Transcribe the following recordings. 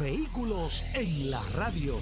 Vehículos en la radio.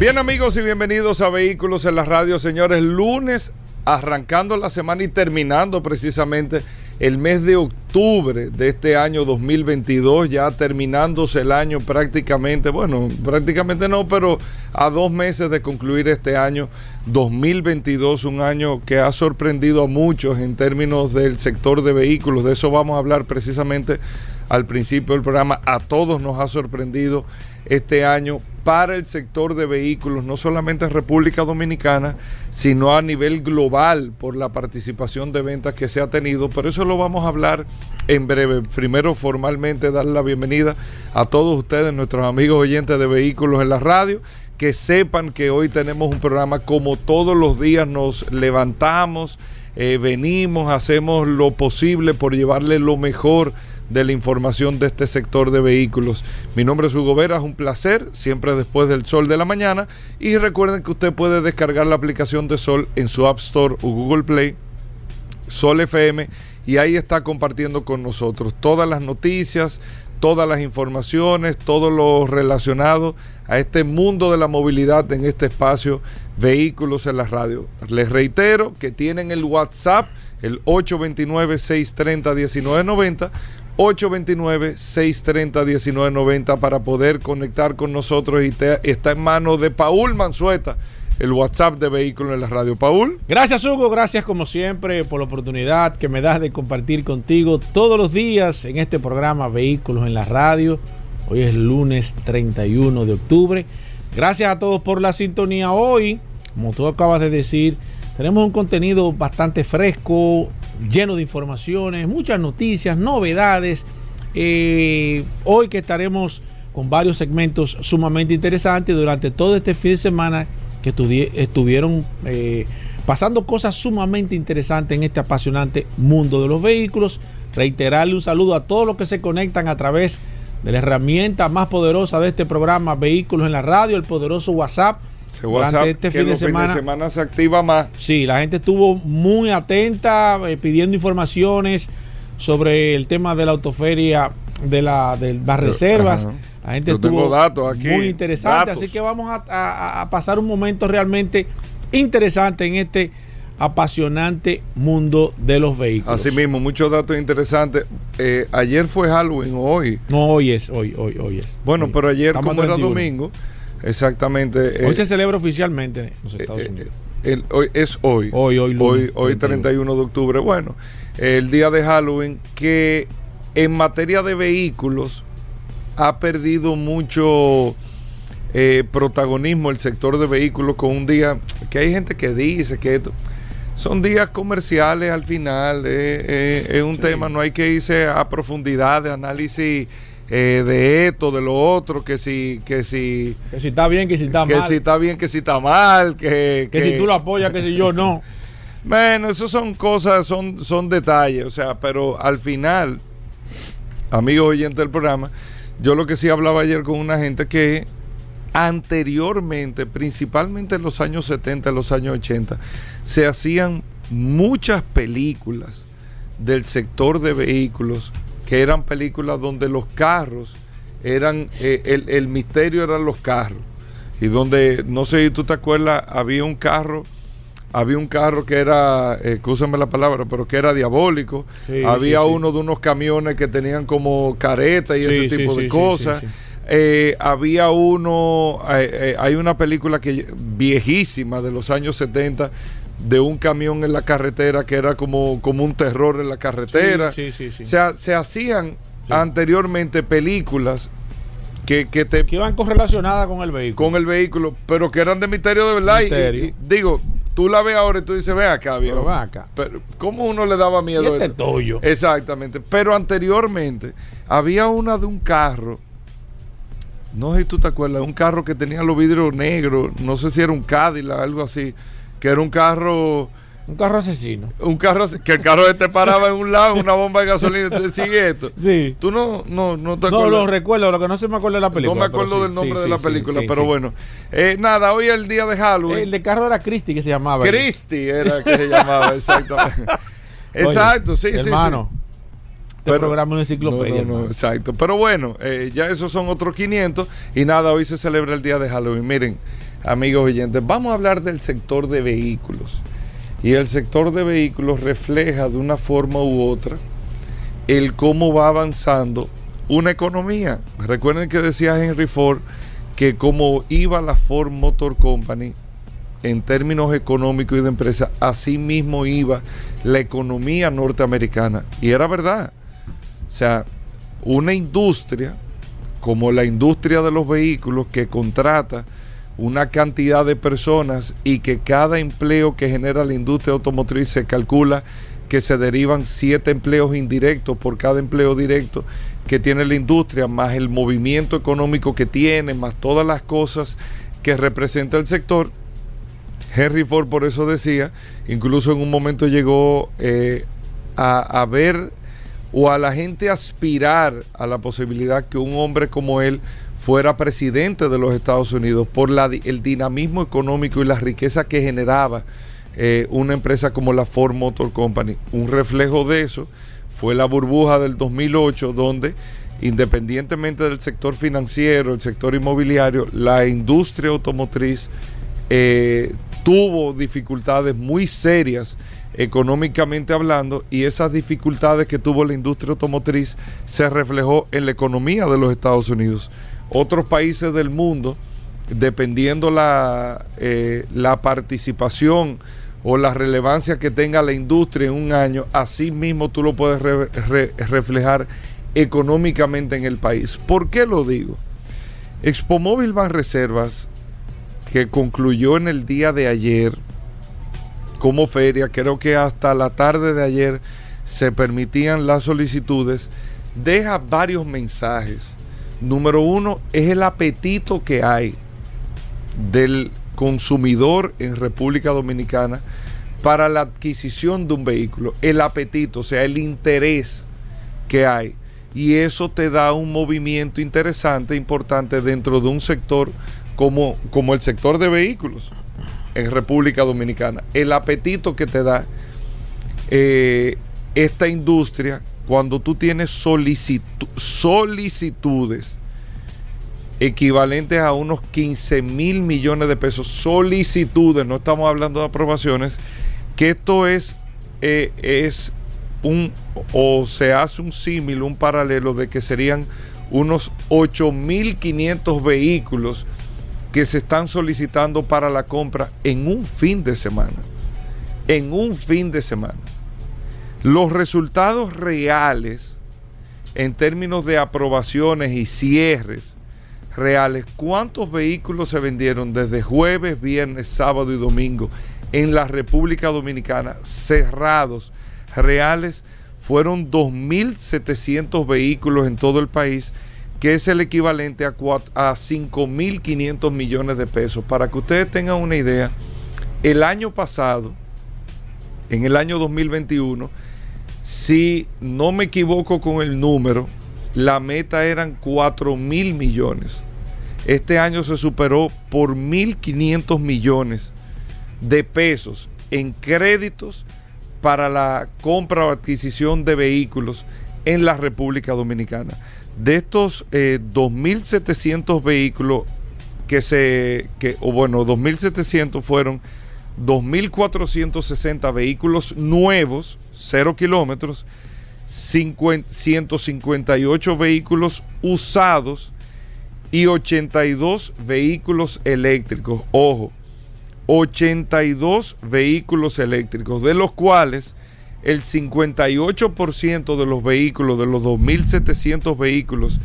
Bien amigos y bienvenidos a Vehículos en la radio, señores. Lunes arrancando la semana y terminando precisamente el mes de octubre de este año 2022, ya terminándose el año prácticamente, bueno, prácticamente no, pero a dos meses de concluir este año 2022, un año que ha sorprendido a muchos en términos del sector de vehículos, de eso vamos a hablar precisamente al principio del programa, a todos nos ha sorprendido este año para el sector de vehículos, no solamente en República Dominicana, sino a nivel global por la participación de ventas que se ha tenido. Por eso lo vamos a hablar en breve. Primero, formalmente, darle la bienvenida a todos ustedes, nuestros amigos oyentes de vehículos en la radio. Que sepan que hoy tenemos un programa como todos los días nos levantamos, eh, venimos, hacemos lo posible por llevarle lo mejor de la información de este sector de vehículos. Mi nombre es Hugo Vera, es un placer, siempre después del sol de la mañana. Y recuerden que usted puede descargar la aplicación de Sol en su App Store o Google Play, Sol FM, y ahí está compartiendo con nosotros todas las noticias, todas las informaciones, todo lo relacionado a este mundo de la movilidad en este espacio Vehículos en la Radio. Les reitero que tienen el WhatsApp, el 829-630-1990 829-630-1990 para poder conectar con nosotros y está en manos de Paul Manzueta, el WhatsApp de Vehículos en la Radio. Paul. Gracias Hugo, gracias como siempre por la oportunidad que me das de compartir contigo todos los días en este programa Vehículos en la Radio. Hoy es lunes 31 de octubre. Gracias a todos por la sintonía hoy. Como tú acabas de decir, tenemos un contenido bastante fresco, lleno de informaciones, muchas noticias, novedades. Eh, hoy que estaremos con varios segmentos sumamente interesantes durante todo este fin de semana que estuvieron eh, pasando cosas sumamente interesantes en este apasionante mundo de los vehículos. Reiterarle un saludo a todos los que se conectan a través de la herramienta más poderosa de este programa, Vehículos en la Radio, el poderoso WhatsApp durante este fin de, semana, se activa más. Sí, la gente estuvo muy atenta eh, pidiendo informaciones sobre el tema de la autoferia de, la, de las reservas. La gente estuvo datos aquí, muy interesante, así que vamos a, pasar un momento realmente interesante en este apasionante mundo de los vehículos. Así mismo, muchos datos interesantes. Eh, ayer fue Halloween, hoy. No, hoy es, hoy, hoy, hoy es. Bueno, pero ayer, como era domingo, Exactamente. Hoy se celebra oficialmente en los Estados eh, Unidos. hoy, es hoy. Hoy, hoy, hoy, hoy 31 de octubre. Bueno, el día de Halloween que en materia de vehículos ha perdido mucho eh, protagonismo el sector de vehículos con un día que hay gente que dice que son días comerciales al final, eh, es un tema, no hay que irse a profundidad de análisis eh, de esto, de lo otro, que si, que si, que si está bien, que si está mal. Que si está bien, que si está mal, que, que, si tú lo apoyas, que si yo no. Bueno, eso son cosas, son, son detalles, o sea, pero al final, amigos oyentes del programa, yo lo que sí hablaba ayer con una gente que anteriormente, principalmente en los años 70, en los años 80, se hacían muchas películas del sector de vehículos que eran películas donde los carros eran, eh, el, misterio eran los carros. Y donde, no sé si tú te acuerdas, había un carro, había un carro que era, eh, la palabra, pero que era diabólico. había uno de unos camiones que tenían como careta y ese tipo de cosas. Eh, había uno, eh, hay una película que viejísima de los años 70 de un camión en la carretera que era como, como un terror en la carretera. Sí, sí, sí. Se, se hacían anteriormente películas que, que, iban correlacionadas con el vehículo. Con el vehículo, pero que eran de misterio de verdad. Y, digo, tú la ves ahora y tú dices, ven acá, viejo. Pero acá. Pero, ¿cómo uno le daba miedo Y este esto? Exactamente. Pero anteriormente había una de un carro. No sé si tú te acuerdas, un carro que tenía los vidrios negros, no sé si era un Cadillac, algo así, que era un carro, Un carro asesino. un carro que el carro te paraba en un lado, una bomba de gasolina y te decía esto. Sí. Tú no, no, no te No acuerdas. lo recuerdo, lo que no se me acuerda de la película. no me acuerdo sí, del nombre sí, de la película, sí, pero bueno. Eh, nada, hoy es el día de Halloween. El de carro era Christie que se llamaba. Christie era que se llamaba, exactamente. Oye, Exacto, sí, sí, sí. Hermano, este Pero- programa una enciclopedia. No, no, no, exacto. Pero bueno, eh, ya esos son otros 500 y nada, hoy se celebra el día de Halloween. Miren, amigos oyentes, vamos a hablar del sector de vehículos. Y el sector de vehículos refleja de una forma u otra el cómo va avanzando una economía. Recuerden que decía Henry Ford que como iba la Ford Motor Company en términos económicos y de empresa, así mismo iba la economía norteamericana. Y era verdad. O sea, una industria como la industria de los vehículos que contrata una cantidad de personas y que cada empleo que genera la industria automotriz se calcula que se derivan siete empleos indirectos por cada empleo directo que tiene la industria, más el movimiento económico que tiene, más todas las cosas que representa el sector. Henry Ford por eso decía, incluso en un momento llegó eh, a, a ver o a la gente aspirar a la posibilidad que un hombre como él fuera presidente de los Estados Unidos por la, el dinamismo económico y la riqueza que generaba eh, una empresa como la Ford Motor Company. Un reflejo de eso fue la burbuja del 2008 donde independientemente del sector financiero, el sector inmobiliario, la industria automotriz eh, tuvo dificultades muy serias económicamente hablando y esas dificultades que tuvo la industria automotriz se reflejó en la economía de los Estados Unidos. Otros países del mundo, dependiendo la, eh, la participación o la relevancia que tenga la industria en un año, así mismo tú lo puedes re- re- reflejar económicamente en el país. ¿Por qué lo digo? Expo Móvil Reservas que concluyó en el día de ayer como feria, creo que hasta la tarde de ayer se permitían las solicitudes, deja varios mensajes. Número uno es el apetito que hay del consumidor en República Dominicana para la adquisición de un vehículo. El apetito, o sea, el interés que hay. Y eso te da un movimiento interesante, importante dentro de un sector como, como el sector de vehículos en República Dominicana. El apetito que te da eh, esta industria cuando tú tienes solicitu- solicitudes equivalentes a unos 15 mil millones de pesos. Solicitudes, no estamos hablando de aprobaciones, que esto es, eh, es un, o se hace un símil, un paralelo de que serían unos 8.500 vehículos que se están solicitando para la compra en un fin de semana. En un fin de semana. Los resultados reales en términos de aprobaciones y cierres reales, ¿cuántos vehículos se vendieron desde jueves, viernes, sábado y domingo en la República Dominicana cerrados reales? Fueron 2.700 vehículos en todo el país, que es el equivalente a, cuat- a 5.500 millones de pesos. Para que ustedes tengan una idea, el año pasado, en el año 2021, si no me equivoco con el número, la meta eran 4 mil millones. Este año se superó por 1.500 millones de pesos en créditos para la compra o adquisición de vehículos en la República Dominicana. De estos eh, 2.700 vehículos que se, que, o bueno, 2.700 fueron 2.460 vehículos nuevos, 0 kilómetros, 50 158 vehículos usados y 82 vehículos eléctricos. Ojo, 82 vehículos eléctricos, de los cuales el 58% de los vehículos, de los 2.700 vehículos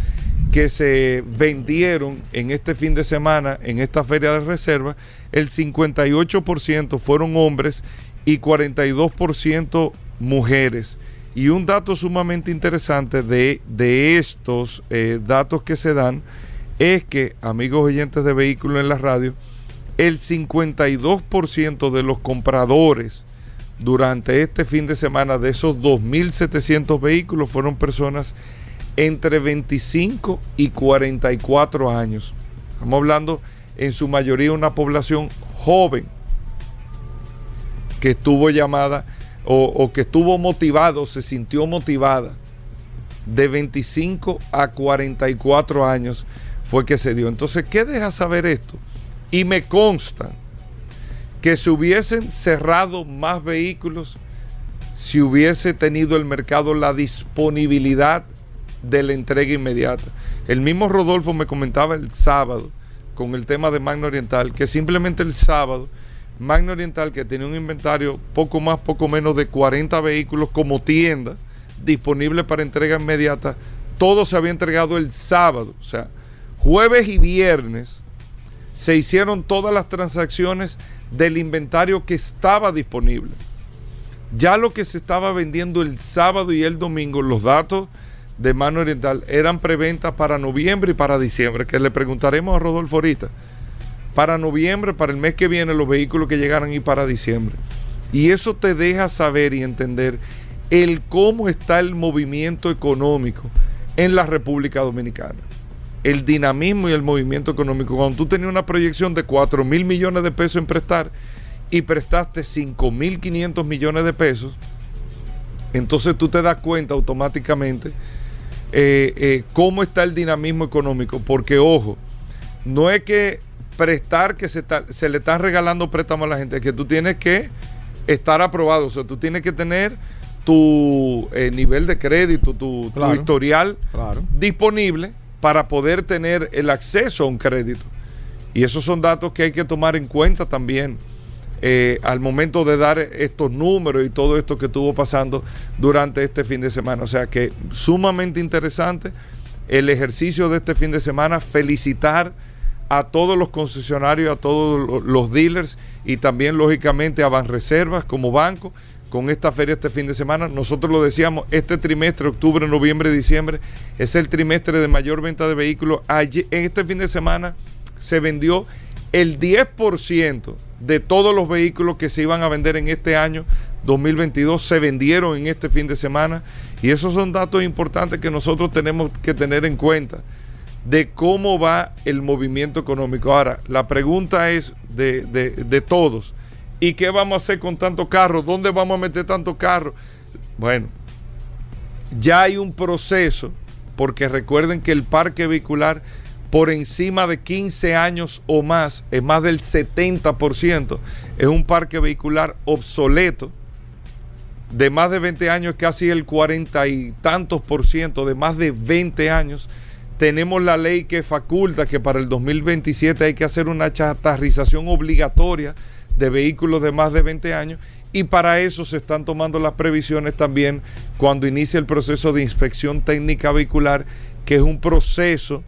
que se vendieron en este fin de semana en esta feria de reserva, el 58% fueron hombres y 42% mujeres. Y un dato sumamente interesante de, de estos eh, datos que se dan es que, amigos oyentes de vehículos en la radio, el 52% de los compradores durante este fin de semana de esos 2.700 vehículos fueron personas entre 25 y 44 años. Estamos hablando en su mayoría una población joven que estuvo llamada o, que estuvo motivado, se sintió motivada de 25 a 44 años fue que se dio. Entonces, ¿qué deja saber esto? Y me consta que se hubiesen cerrado más vehículos si hubiese tenido el mercado la disponibilidad de la entrega inmediata. El mismo Rodolfo me comentaba el sábado con el tema de Magna Oriental, que simplemente el sábado, Magna Oriental, que tenía un inventario poco más, poco menos de 40 vehículos como tienda disponible para entrega inmediata, todo se había entregado el sábado. O sea, jueves y viernes se hicieron todas las transacciones del inventario que estaba disponible. Ya lo que se estaba vendiendo el sábado y el domingo, los datos de Mano Oriental eran preventas para noviembre y para diciembre, que le preguntaremos a Rodolfo ahorita. Para noviembre, para el mes que viene, los vehículos que llegaran y para diciembre. Y eso te deja saber y entender el cómo está el movimiento económico en la República Dominicana. El dinamismo y el movimiento económico. Cuando tú tenías una proyección de 4 mil millones de pesos en prestar y prestaste 5 mil 500 millones de pesos, entonces tú te das cuenta automáticamente eh, eh, cómo está el dinamismo económico. Porque, ojo, no es que prestar que se, se le están regalando préstamos a la gente, que tú tienes que estar aprobado. O sea, tú tienes que tener tu eh, nivel de crédito, tu, historial disponible para poder tener el acceso a un crédito. Y esos son datos que hay que tomar en cuenta también. Eh, al momento de dar estos números y todo esto que estuvo pasando durante este fin de semana. O sea que sumamente interesante el ejercicio de este fin de semana. Felicitar a todos los concesionarios, a todos los dealers y también lógicamente a Banreservas como banco con esta feria este fin de semana. Nosotros lo decíamos, este trimestre, octubre, noviembre, diciembre, es el trimestre de mayor venta de vehículos. en este fin de semana se vendió el 10% de todos los vehículos que se iban a vender en este año 2022 se vendieron en este fin de semana y esos son datos importantes que nosotros tenemos que tener en cuenta de cómo va el movimiento económico. Ahora, la pregunta es de, de todos, ¿y qué vamos a hacer con tanto carro? ¿Dónde vamos a meter tanto carro? Bueno, ya hay un proceso, porque recuerden que el parque vehicular por encima de 15 años o más, es más del 70%, es un parque vehicular obsoleto. De más de 20 años, casi el 40 y tantos por ciento, de más de 20 años, tenemos la ley que faculta que para el 2027 hay que hacer una chatarrización obligatoria de vehículos de más de 20 años y para eso se están tomando las previsiones también cuando inicia el proceso de inspección técnica vehicular, que es un proceso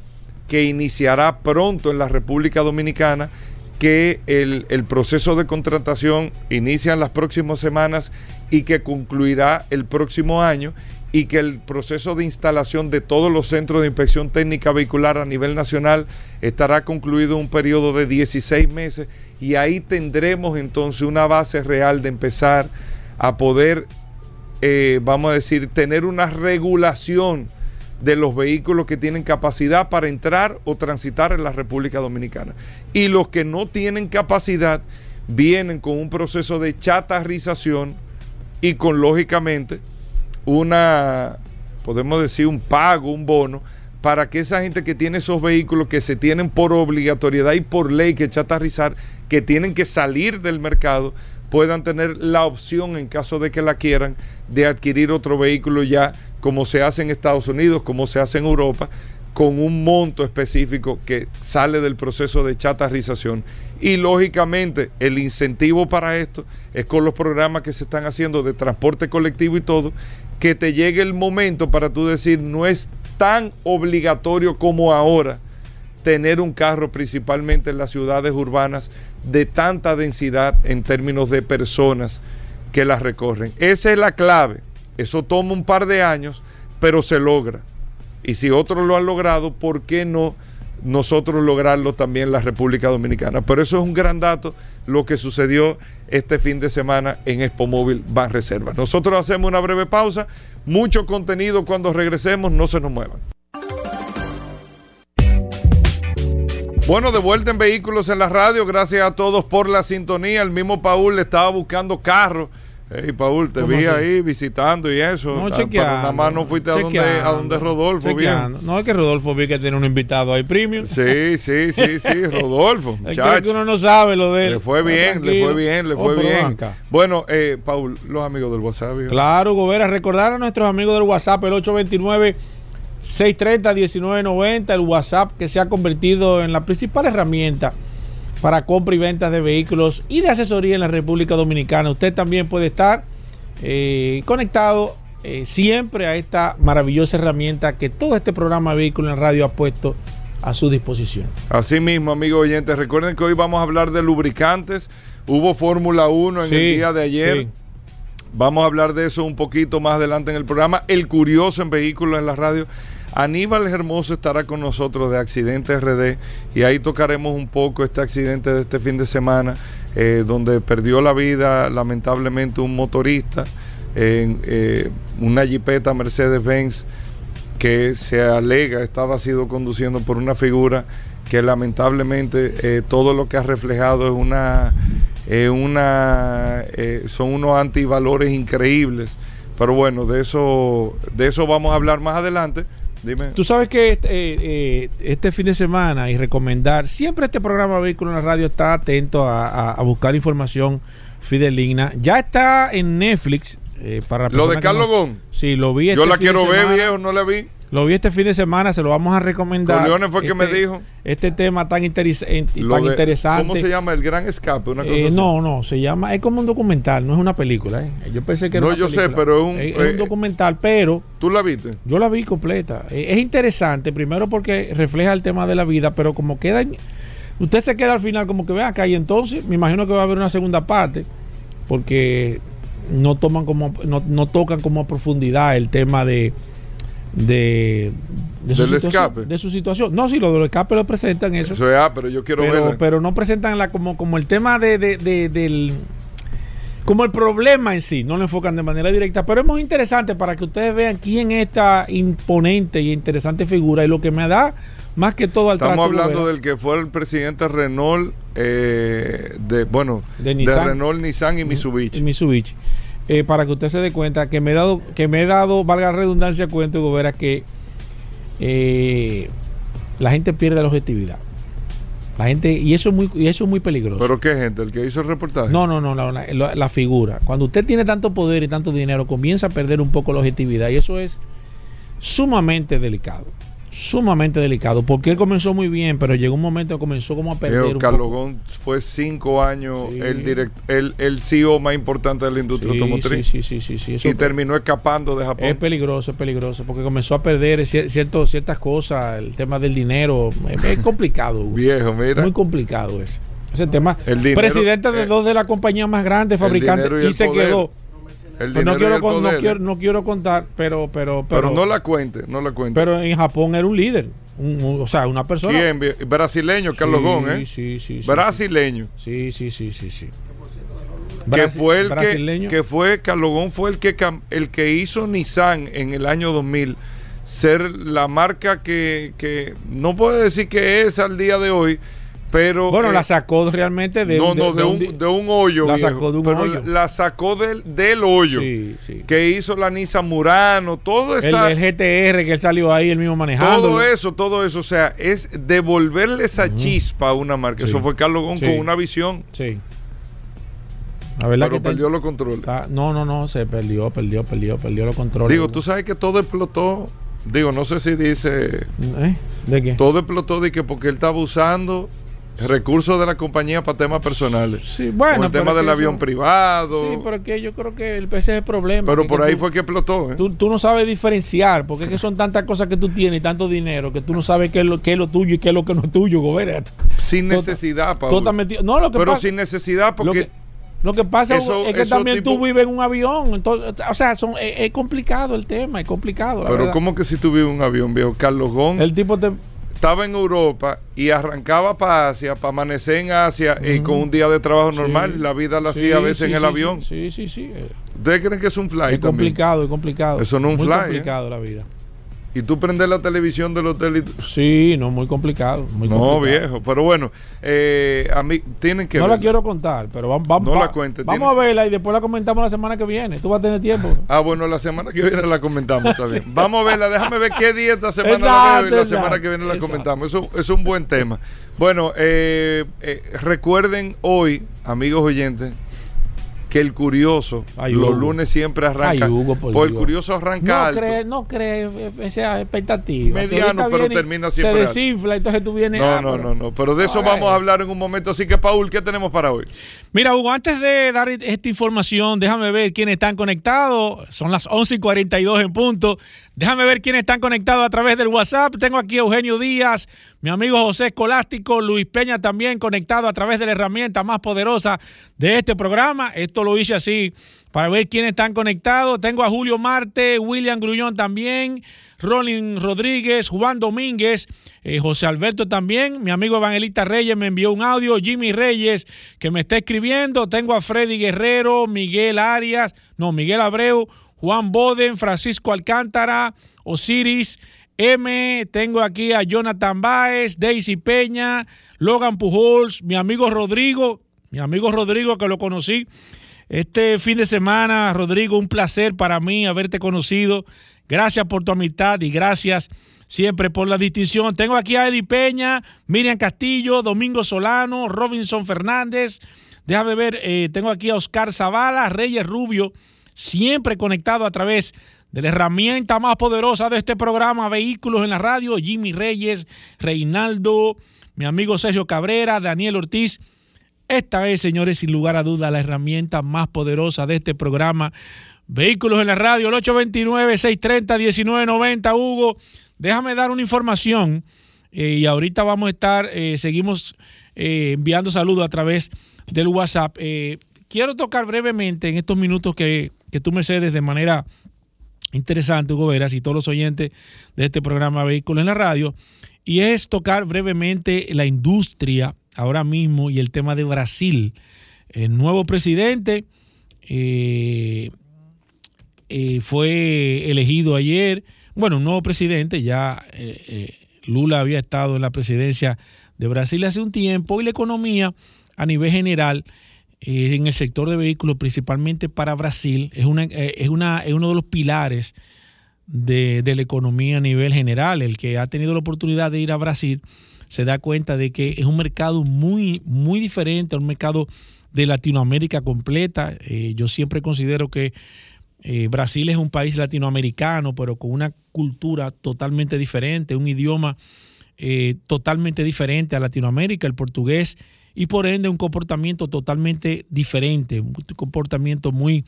que iniciará pronto en la República Dominicana, que el, proceso de contratación inicia en las próximas semanas y que concluirá el próximo año y que el proceso de instalación de todos los centros de inspección técnica vehicular a nivel nacional estará concluido en un periodo de 16 meses y ahí tendremos entonces una base real de empezar a poder, eh, vamos a decir, tener una regulación de los vehículos que tienen capacidad para entrar o transitar en la República Dominicana. Y los que no tienen capacidad vienen con un proceso de chatarrización y con lógicamente una, podemos decir, un pago, un bono, para que esa gente que tiene esos vehículos que se tienen por obligatoriedad y por ley que chatarrizar, que tienen que salir del mercado, puedan tener la opción en caso de que la quieran de adquirir otro vehículo ya como se hace en Estados Unidos, como se hace en Europa, con un monto específico que sale del proceso de chatarrización. Y lógicamente el incentivo para esto es con los programas que se están haciendo de transporte colectivo y todo, que te llegue el momento para tú decir, no es tan obligatorio como ahora tener un carro principalmente en las ciudades urbanas de tanta densidad en términos de personas que las recorren. Esa es la clave. Eso toma un par de años, pero se logra. Y si otros lo han logrado, ¿por qué no nosotros lograrlo también en la República Dominicana? Pero eso es un gran dato, lo que sucedió este fin de semana en Expo Móvil Ban Reserva. Nosotros hacemos una breve pausa, mucho contenido cuando regresemos, no se nos muevan. Bueno, de vuelta en Vehículos en la Radio, gracias a todos por la sintonía. El mismo Paul le estaba buscando carro. Hey, Paul, te vi así? ahí visitando y eso. No, Ah, pero nada más no fuiste a donde, a donde Rodolfo, bien. No, es que Rodolfo vi que tiene un invitado ahí premium. Sí, sí, sí, sí, Rodolfo. Es que- uno no sabe lo de él. Le fue No, bien, le fue bien, le Oh, fue bien. Bueno, eh, Paul, los amigos del WhatsApp. ¿vio? Claro, Gobera, recordar a nuestros amigos del WhatsApp, el 829-630-1990, el WhatsApp que se ha convertido en la principal herramienta para compra y ventas de vehículos y de asesoría en la República Dominicana. Usted también puede estar eh, conectado eh, siempre a esta maravillosa herramienta que todo este programa de Vehículos en Radio ha puesto a su disposición. Así mismo, amigos oyentes, recuerden que hoy vamos a hablar de lubricantes. Hubo Fórmula 1 en Sí, el día de ayer. sí. Vamos a hablar de eso un poquito más adelante en el programa. El curioso en vehículos en la radio. Aníbal Hermoso estará con nosotros de Accidente RD y ahí tocaremos un poco este accidente de este fin de semana eh, donde perdió la vida lamentablemente un motorista en eh, una jipeta Mercedes-Benz que se alega estaba sido conduciendo por una figura que lamentablemente eh, todo lo que ha reflejado es una, eh, una son unos antivalores increíbles. Pero bueno, de eso, de eso vamos a hablar más adelante. Dime. Tú sabes que este, eh, eh, este fin de semana y recomendar, siempre este programa Vehículo en la Radio está atento a, a- a buscar información fideligna. Ya está en Netflix. eh, para Lo de Carlos no-. Sí, lo vi Yo este la quiero ver, viejo, no la vi. Lo vi este fin de semana, se lo vamos a recomendar. Corleone fue el que me Este- dijo. Este tema tan, interes- Lo tan de- interesante. ¿Cómo se llama? El Gran Escape, una cosa Eh, así. no, no, se llama, es como un documental, no es una película. eh. Yo pensé que era No, una yo sé, pero es un- es, eh, un documental, pero ¿Tú la viste? yo la vi completa. Eh, Es interesante, primero porque refleja el tema de la vida, pero como queda. en- usted se queda al final como que ve acá y entonces me imagino que va a haber una segunda parte porque no toman como no, no tocan como a profundidad el tema de de, de Del situación- escape. de su situación no sí lo del escape lo presentan eso, Eso es, ah, pero yo quiero pero, verla. pero no presentan la como como el tema de, de- de- del como el problema en sí, no lo enfocan de manera directa, pero es muy interesante para que ustedes vean quién es esta imponente y interesante figura y lo que me da más que todo al Estamos trato hablando del que fue el presidente Renault, eh, de bueno, De de, Nissan. Renault, Nissan y y Mitsubishi. Eh, para que usted se dé cuenta que me he dado, que me he dado, valga la redundancia, cuenta, Gobera, que eh, la gente pierde la objetividad. La gente, y eso es muy, y eso es muy peligroso. ¿Pero qué gente? ¿El que hizo el reportaje? No, no, no, la, la- la figura. Cuando usted tiene tanto poder y tanto dinero, comienza a perder un poco la objetividad. Y eso es sumamente delicado. Sumamente delicado. Porque él comenzó muy bien, pero llegó un momento que comenzó como a perder. Carlos fue cinco años Sí. el, direct, el, el CEO más importante de la industria Sí, automotriz. sí, sí, sí, sí, sí. Eso y terminó escapando de Japón. es peligroso, es peligroso. Porque comenzó a perder cier- cierto, ciertas cosas. El tema del dinero. Es, es complicado. Viejo, mira. Muy complicado ese. Ese tema. El dinero, Presidente de eh, dos de las compañías más grandes, fabricantes, y se poder. quedó. El Pues no, quiero, con- no, quiero, no quiero contar, pero, pero, pero, pero no la cuente, no la cuente. pero en Japón era un líder. un- un- o sea, una persona. ¿Quién? Brasileño, Carlos Sí, Gon, ¿eh? Sí, sí, sí. Brasileño. Sí, sí, sí, sí, sí. que fue el que, brasileño. que fue Carlos fue el que el que hizo Nissan en el año 2000 ser la marca que, que no puedo decir que es al día de hoy pero bueno, eh, la sacó realmente de, no no de, un, di- de un hoyo la viejo, sacó de un pero hoyo. La, sacó del, del hoyo Sí, sí. que hizo la Nissan Murano todo El, esa el GTR que él salió ahí, el mismo manejando. todo eso, todo eso, o sea, es devolverle esa chispa a una marca. Sí. Eso fue Carlos Gon con una visión, Sí. La verdad pero que perdió los controles. está- no, no, no, se perdió, perdió, perdió, perdió los controles. Digo, tú sabes que todo explotó. Digo, no sé si dice ¿Eh? ¿De qué? todo explotó de que porque él estaba usando recursos de la compañía para temas personales. Sí, bueno. El tema del avión eso- privado. Sí, pero que yo creo que el, ese es el problema. pero por ahí tú- fue que explotó. ¿eh? Tú, tú no sabes diferenciar, porque es que son tantas cosas que tú tienes y tanto dinero que tú no sabes qué es lo, qué es lo tuyo y qué es lo que no es tuyo, Gobera. sin Tú- necesidad, Tú estás metido- No, lo que Pero pasa, sin necesidad, lo porque que, lo que pasa eso- es que también tú vives en un avión. Entonces, o sea, son, es, es complicado el tema, es complicado. la Pero. ¿cómo que si tuviera un avión, viejo? Carlos Gon El tipo te. Estaba en Europa y arrancaba para Asia, para amanecer en Asia y con un día de trabajo normal. Sí. La vida la Sí, hacía a veces sí, en el avión. Sí, sí, sí. ¿Ustedes creen que es un fly Es también? complicado, es complicado. Eso no es un Muy fly, ¿eh? complicado la vida. Y tú prendes la televisión del hotel y... Sí, no, muy complicado. Muy No, complicado. viejo. Pero bueno, eh, a mí tienen que No la quiero contar, pero vamos, vamos, No la cuentes, vamos tiene- a verla y después la comentamos la semana que viene. Tú vas a tener tiempo. Ah, bueno, la semana que viene la comentamos también. Vamos a verla, déjame ver qué día esta semana la Exacto, veo y la exacto, semana que viene la exacto. comentamos. Eso es un buen tema. Bueno, eh, eh, recuerden hoy, amigos oyentes, que el curioso Ay, los lunes siempre arranca. Ay, Hugo, por el Dios. curioso arranca No cree, no cree eh, esa expectativa. Mediano, pero termina siempre Se alto. desinfla, entonces tú vienes. No, ah, no, pero- no, no. Pero de eso vamos a hablar en un momento. Así que, Paul, ¿qué tenemos para hoy? Mira, Hugo, antes de dar esta información, déjame ver quiénes están conectados. Son las 11 y 42 en punto. Déjame ver quiénes están conectados a través del WhatsApp. Tengo aquí a Eugenio Díaz, mi amigo José Escolástico, Luis Peña también conectado a través de la herramienta más poderosa de este programa. Esto lo hice así para ver quiénes están conectados. Tengo a Julio Marte, William Grullón también, Rolin Rodríguez, Juan Domínguez, eh, José Alberto también. Mi amigo Evangelista Reyes me envió un audio. Jimmy Reyes que me está escribiendo. Tengo a Freddy Guerrero, Miguel Arias, no, Miguel Abreu, Juan Boden, Francisco Alcántara, Osiris. M, tengo aquí a Jonathan Baez, Daisy Peña, Logan Pujols, mi amigo Rodrigo, mi amigo Rodrigo que lo conocí este fin de semana, Rodrigo, un placer para mí haberte conocido. Gracias por tu amistad y gracias siempre por la distinción. Tengo aquí a Eddie Peña, Miriam Castillo, Domingo Solano, Robinson Fernández. Déjame ver, eh, tengo aquí a Oscar Zavala, Reyes Rubio, siempre conectado a través de la herramienta más poderosa de este programa, Vehículos en la Radio, Jimmy Reyes, Reinaldo, mi amigo Sergio Cabrera, Daniel Ortiz. Esta es, señores, sin lugar a duda, la herramienta más poderosa de este programa. Vehículos en la radio, el 829-630-1990. Hugo, déjame dar una información eh, y ahorita vamos a estar, eh, seguimos eh, enviando saludos a través del WhatsApp. Quiero tocar brevemente en estos minutos que, que tú me cedes de manera interesante, Hugo Veras, y todos los oyentes de este programa Vehículos en la radio, y es tocar brevemente la industria ahora mismo y el tema de Brasil. El nuevo presidente eh, eh, fue elegido ayer, bueno, un nuevo presidente, ya eh, Lula había estado en la presidencia de Brasil hace un tiempo, y la economía a nivel general en el sector de vehículos, principalmente para Brasil, es, una, eh, es, una, es uno de los pilares de, de, la economía a nivel general. El que ha tenido la oportunidad de ir a Brasil se da cuenta de que es un mercado muy, muy diferente, un mercado de Latinoamérica completa. Eh, yo siempre considero que eh, Brasil es un país latinoamericano, pero con una cultura totalmente diferente, un idioma eh, totalmente diferente a Latinoamérica, el portugués, y por ende un comportamiento totalmente diferente, un comportamiento muy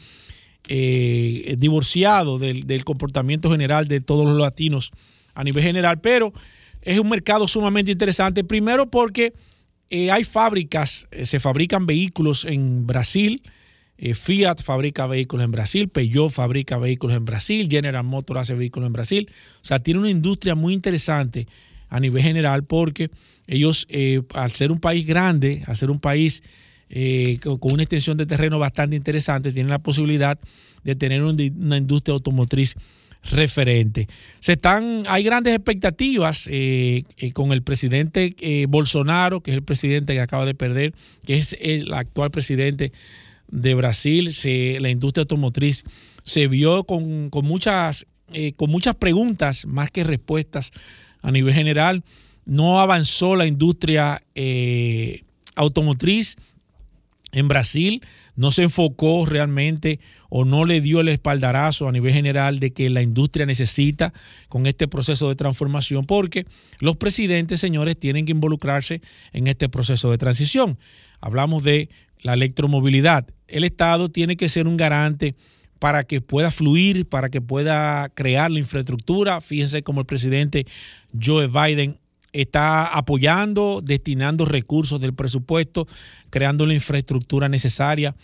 eh, divorciado del, del, comportamiento general de todos los latinos a nivel general, pero es un mercado sumamente interesante, primero porque eh, hay fábricas, eh, se fabrican vehículos en Brasil, Fiat fabrica vehículos en Brasil, Peugeot fabrica vehículos en Brasil, General Motors hace vehículos en Brasil, o sea, tiene una industria muy interesante a nivel general porque ellos, eh, al ser un país grande, al ser un país eh, con una extensión de terreno bastante interesante, tienen la posibilidad de tener un, una industria automotriz referente. Se están, hay grandes expectativas eh, con el presidente Bolsonaro, que es el presidente que acaba de perder, que es el actual presidente de Brasil. Se, la industria automotriz se vio con, con muchas, con muchas preguntas más que respuestas a nivel general. No avanzó la industria eh, automotriz en Brasil no se enfocó realmente o no le dio el espaldarazo a nivel general de que la industria necesita con este proceso de transformación, porque los presidentes, señores, tienen que involucrarse en este proceso de transición. Hablamos de la electromovilidad. El Estado tiene que ser un garante para que pueda fluir, para que pueda crear la infraestructura. Fíjense como el presidente Joe Biden está apoyando, destinando recursos del presupuesto, creando la infraestructura necesaria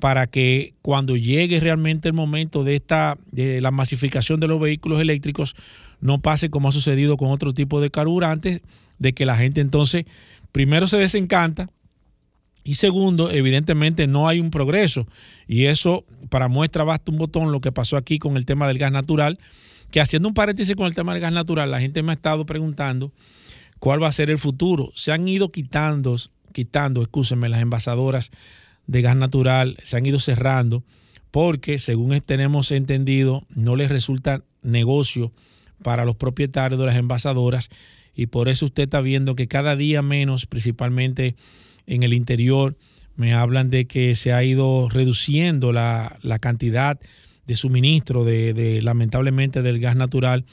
para que cuando llegue realmente el momento de esta de la masificación de los vehículos eléctricos no pase como ha sucedido con otro tipo de carburantes, de que la gente entonces primero se desencanta y segundo, evidentemente no hay un progreso y eso para muestra basta un botón lo que pasó aquí con el tema del gas natural, que haciendo un paréntesis con el tema del gas natural, la gente me ha estado preguntando cuál va a ser el futuro. Se han ido quitando, quitando, escúsenme, las envasadoras de gas natural, se han ido cerrando porque, según tenemos entendido, no les resulta negocio para los propietarios de las envasadoras y por eso usted está viendo que cada día menos, principalmente en el interior, me hablan de que se ha ido reduciendo la, cantidad de suministro de, lamentablemente del gas natural.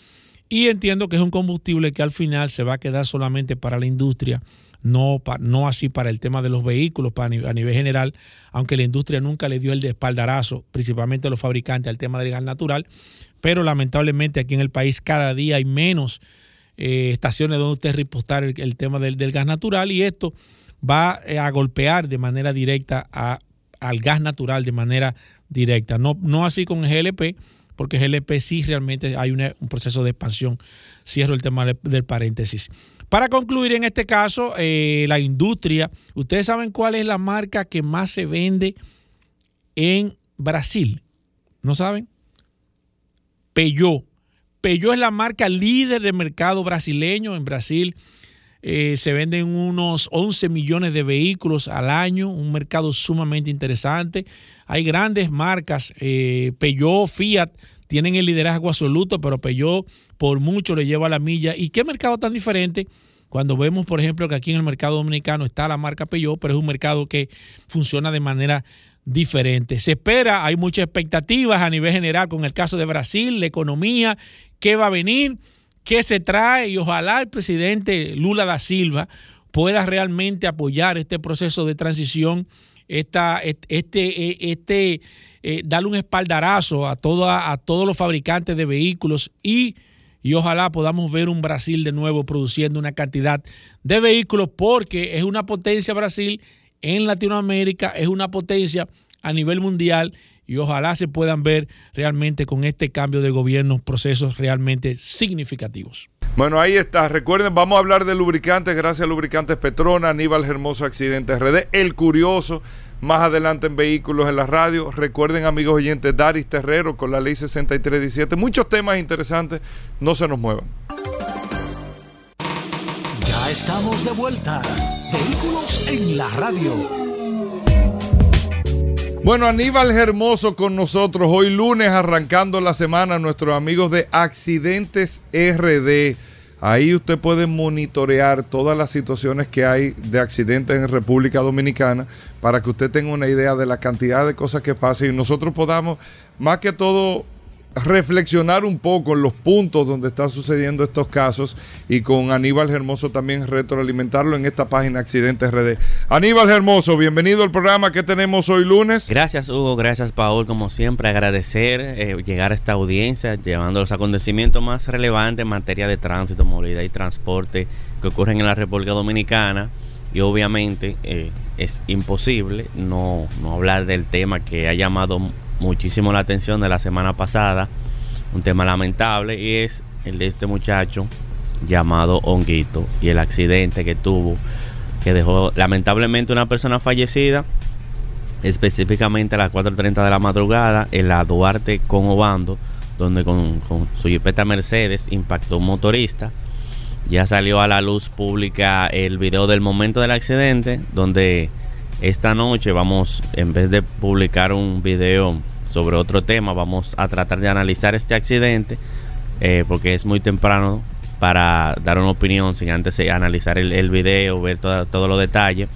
Y entiendo que es un combustible que al final se va a quedar solamente para la industria, no, no así para el tema de los vehículos a nivel general, aunque la industria nunca le dio el espaldarazo, principalmente los fabricantes, al tema del gas natural, pero lamentablemente aquí en el país cada día hay menos eh, estaciones donde usted repostar el, tema del, gas natural y esto va eh, a golpear de manera directa al gas natural, de manera directa, no, no así con GLP, porque GLP sí realmente hay un proceso de expansión. Cierro el tema del paréntesis. Para concluir en este caso, eh, la industria, ustedes saben cuál es la marca que más se vende en Brasil. ¿No saben? Peugeot. Peugeot es la marca líder de mercado brasileño. En Brasil eh, se venden unos 11 millones de vehículos al año, un mercado sumamente interesante. Hay grandes marcas, eh, Peugeot, Fiat, tienen el liderazgo absoluto, pero Peugeot por mucho le lleva la milla. ¿Y qué mercado tan diferente? Cuando vemos, por ejemplo, que aquí en el mercado dominicano está la marca Peugeot, pero es un mercado que funciona de manera diferente. Se espera, hay muchas expectativas a nivel general con el caso de Brasil, la economía, qué va a venir, qué se trae y ojalá el presidente Lula da Silva pueda realmente apoyar este proceso de transición, esta, este, este, eh, darle un espaldarazo a, toda, a todos los fabricantes de vehículos y, y ojalá podamos ver un Brasil de nuevo produciendo una cantidad de vehículos porque es una potencia Brasil en Latinoamérica, es una potencia a nivel mundial y ojalá se puedan ver realmente con este cambio de gobierno procesos realmente significativos. Bueno, ahí está. Recuerden, vamos a hablar de lubricantes, gracias a Lubricantes Petrona, Aníbal Hermoso Accidente RD, El Curioso, más adelante en Vehículos en la Radio. Recuerden, amigos oyentes, Daris Terrero con la ley 6317. Muchos temas interesantes, no se nos muevan. Ya estamos de vuelta. Vehículos en la Radio. Bueno, Aníbal Hermoso con nosotros hoy lunes arrancando la semana, nuestros amigos de Accidentes RD. Ahí usted puede monitorear todas las situaciones que hay de accidentes en República Dominicana para que usted tenga una idea de la cantidad de cosas que pasan y nosotros podamos, más que todo, reflexionar un poco en los puntos donde están sucediendo estos casos y con Aníbal Hermoso también retroalimentarlo en esta página Accidentes RD. Aníbal Hermoso, bienvenido al programa que tenemos hoy lunes. Gracias Hugo, gracias Paul, como siempre agradecer eh, llegar a esta audiencia llevando los acontecimientos más relevantes en materia de tránsito, movilidad y transporte que ocurren en la República Dominicana y obviamente eh, es imposible no, no hablar del tema que ha llamado muchísimo la atención de la semana pasada, un tema lamentable, y es el de este muchacho llamado Honguito y el accidente que tuvo, que dejó lamentablemente una persona fallecida, específicamente a las 4.30 de la madrugada en la Duarte con Obando, donde con, con su jipeta Mercedes impactó un motorista. Ya salió a la luz pública el video del momento del accidente, donde esta noche vamos, en vez de publicar un video sobre otro tema, vamos a tratar de analizar este accidente, eh, porque es muy temprano para dar una opinión sin antes analizar el, el video, ver todos los detalles.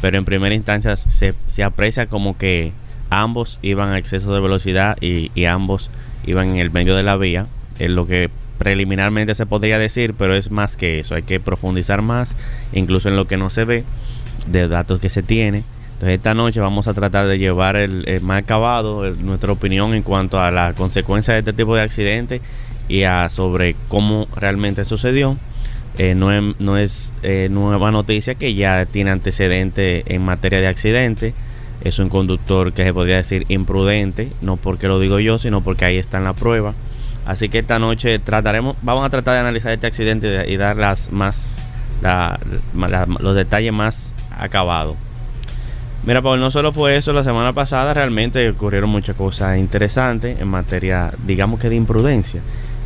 pero en primera instancia se, se aprecia como que ambos iban a exceso de velocidad y, y ambos iban en el medio de la vía, es lo que preliminarmente se podría decir, pero es más que eso, hay que profundizar más, incluso en lo que no se ve, de datos que se tiene. Entonces esta noche vamos a tratar de llevar el, más acabado nuestra opinión en cuanto a las consecuencias de este tipo de accidentes y a sobre cómo realmente sucedió. Eh, no, es, eh, nueva noticia que ya tiene antecedentes en materia de accidentes. Es un conductor que se podría decir imprudente, no porque lo digo yo, sino porque ahí está en la prueba. Así que esta noche trataremos, vamos a tratar de analizar este accidente y dar las más, los detalles más acabados. Mira, Paul, no solo fue eso, la semana pasada realmente ocurrieron muchas cosas interesantes en materia, digamos que de imprudencia.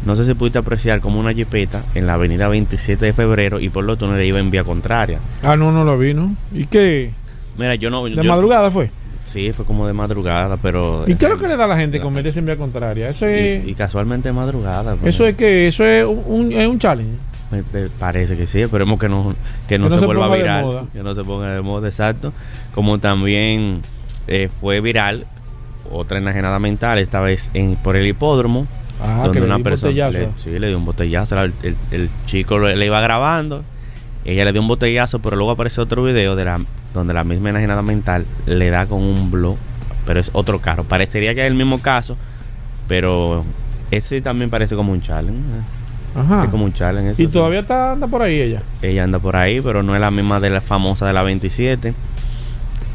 No sé si pudiste apreciar como una jipeta en la avenida 27 de febrero y por lo tanto iba en vía contraria. Ah, no, no lo vi, ¿no? ¿Y qué? Mira, yo no. ¿De madrugada fue? Sí, fue como de madrugada, pero... ¿Y qué es lo que le da a la gente con meterse en vía contraria? Eso es... Y, casualmente madrugada. Pues. Eso es que eso es un, es un challenge. Me, parece que sí, esperemos que no, que no, se, vuelva viral. Que no se ponga de moda, exacto. Como también eh, fue viral otra enajenada mental, esta vez en por el hipódromo. Ah, donde una persona le, sí, le dio un botellazo. El, el, chico le, iba grabando, ella le dio un botellazo, pero luego aparece otro video de la donde la misma enajenada mental le da con un blog, pero es otro carro. Parecería que es el mismo caso, pero ese también parece como un challenge. Ajá. Es como un challenge. ¿Y todavía está, anda por ahí ella? Ella anda por ahí, pero no es la misma de la famosa de la 27.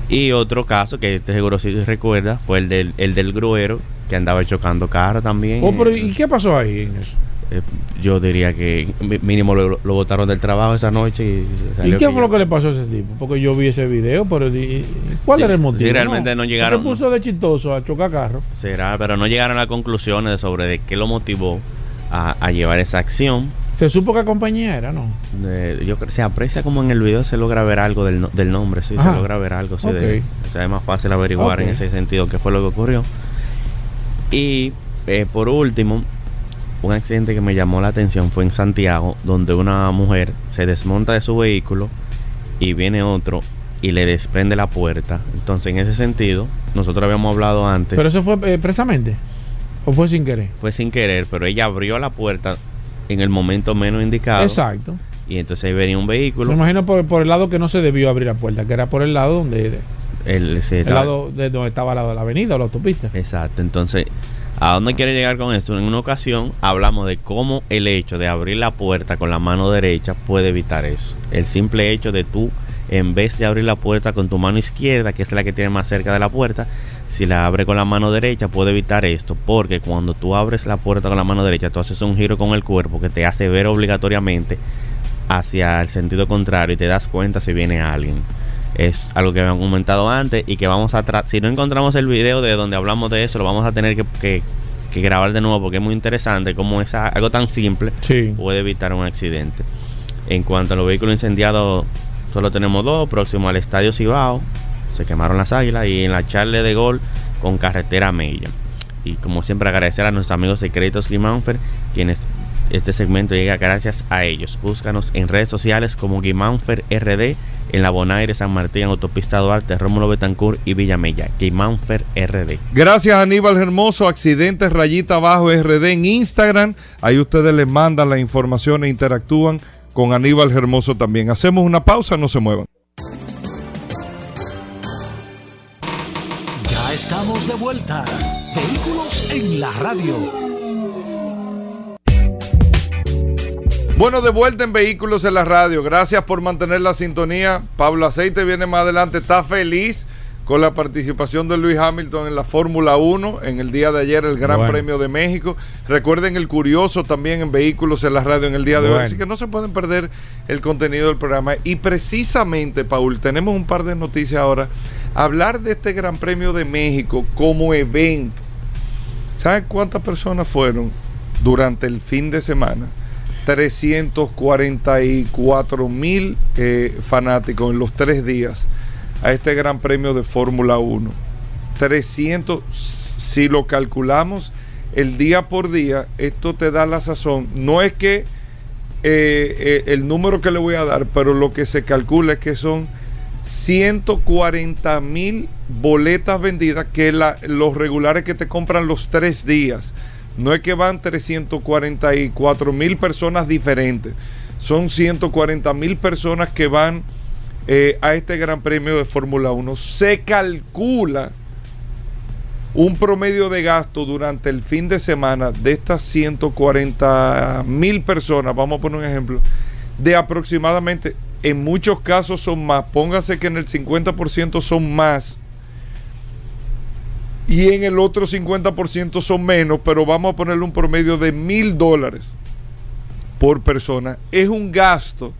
Y otro caso que este seguro sí recuerda fue el del, el del gruero que andaba chocando carro también. Oh, pero ¿Y qué pasó ahí en eso? Eh, yo diría que mínimo lo, lo, botaron del trabajo esa noche. ¿Y, ¿Y qué fue lo que le pasó a ese tipo? Porque yo vi ese video, pero ¿cuál era el motivo? Sí, realmente no, llegaron. Se puso de chistoso a chocar carro. Será, pero no llegaron a conclusiones sobre de qué lo motivó a, llevar esa acción. ¿Se supo qué compañía era, no? yo se aprecia como en el video se logra ver algo del, del nombre, sí, se logra ver algo. Sí, de, o sea, es más fácil averiguar en ese sentido qué fue lo que ocurrió. Y eh, por último, un accidente que me llamó la atención fue en Santiago, donde una mujer se desmonta de su vehículo y viene otro y le desprende la puerta. Entonces, en ese sentido, nosotros habíamos hablado antes. ¿Pero eso fue eh, precisamente? ¿O fue sin querer? Fue sin querer, pero ella abrió la puerta en el momento menos indicado. Exacto. Y entonces ahí venía un vehículo. Me imagino por, por el lado que no se debió abrir la puerta, que era por el lado donde. El, el lado de donde estaba la, la avenida o la autopista. Exacto. Entonces ¿A dónde quiere llegar con esto? En una ocasión hablamos de cómo el hecho de abrir la puerta con la mano derecha puede evitar eso. El simple hecho de tú, en vez de abrir la puerta con tu mano izquierda, que es la que tiene más cerca de la puerta, si la abre con la mano derecha puede evitar esto. Porque cuando tú abres la puerta con la mano derecha, tú haces un giro con el cuerpo que te hace ver obligatoriamente hacia el sentido contrario y te das cuenta si viene alguien es algo que habían comentado antes y que vamos a tratar. Si no encontramos el video de donde hablamos de eso, lo vamos a tener que, grabar de nuevo porque es muy interesante como es algo tan simple puede evitar un accidente. En cuanto a los vehículos incendiados, solo tenemos dos, próximo al Estadio Cibao, se quemaron las águilas y en la charla de gol con carretera Mella. Y como siempre agradecer a nuestros amigos de Créditos Guimánfer, quienes este segmento llega gracias a ellos. Búscanos en redes sociales como Guimánfer RD en la Bonaire, San Martín, Autopista Duarte, Rómulo Betancourt y Villamella. Guimánfer RD. Gracias Aníbal Hermoso, Accidentes Rayita Abajo RD en Instagram. Ahí ustedes les mandan la información e interactúan con Aníbal Hermoso también. Hacemos una pausa, no se muevan. Ya estamos de vuelta. Vehículos en la radio. Bueno, de vuelta en Vehículos en la Radio. Gracias por mantener la sintonía. Pablo Aceite viene más adelante. Está feliz con la participación de Luis Hamilton en la Fórmula 1 en el día de ayer, el Gran Premio de México. Recuerden el curioso también en Vehículos en la Radio en el día de hoy. Así que no se pueden perder el contenido del programa. Y precisamente, Paul, tenemos un par de noticias ahora. Hablar de este Gran Premio de México como evento. ¿Saben cuántas personas fueron durante el fin de semana? 344 mil eh, fanáticos en los tres días a este Gran Premio de Fórmula 1. 300, si lo calculamos el día por día, esto te da la sazón. No es que eh, eh, el número que le voy a dar, pero lo que se calcula es que son 140 mil boletas vendidas, que la, los regulares que te compran los tres días. No es que van 344 mil personas diferentes, son 140 mil personas que van eh, a este Gran Premio de Fórmula 1. Se calcula un promedio de gasto durante el fin de semana de estas 140 mil personas, vamos a poner un ejemplo, de aproximadamente, en muchos casos son más, póngase que en el 50% son más y en el otro 50% son menos, pero vamos a ponerle un promedio de mil dólares por persona. Es un gasto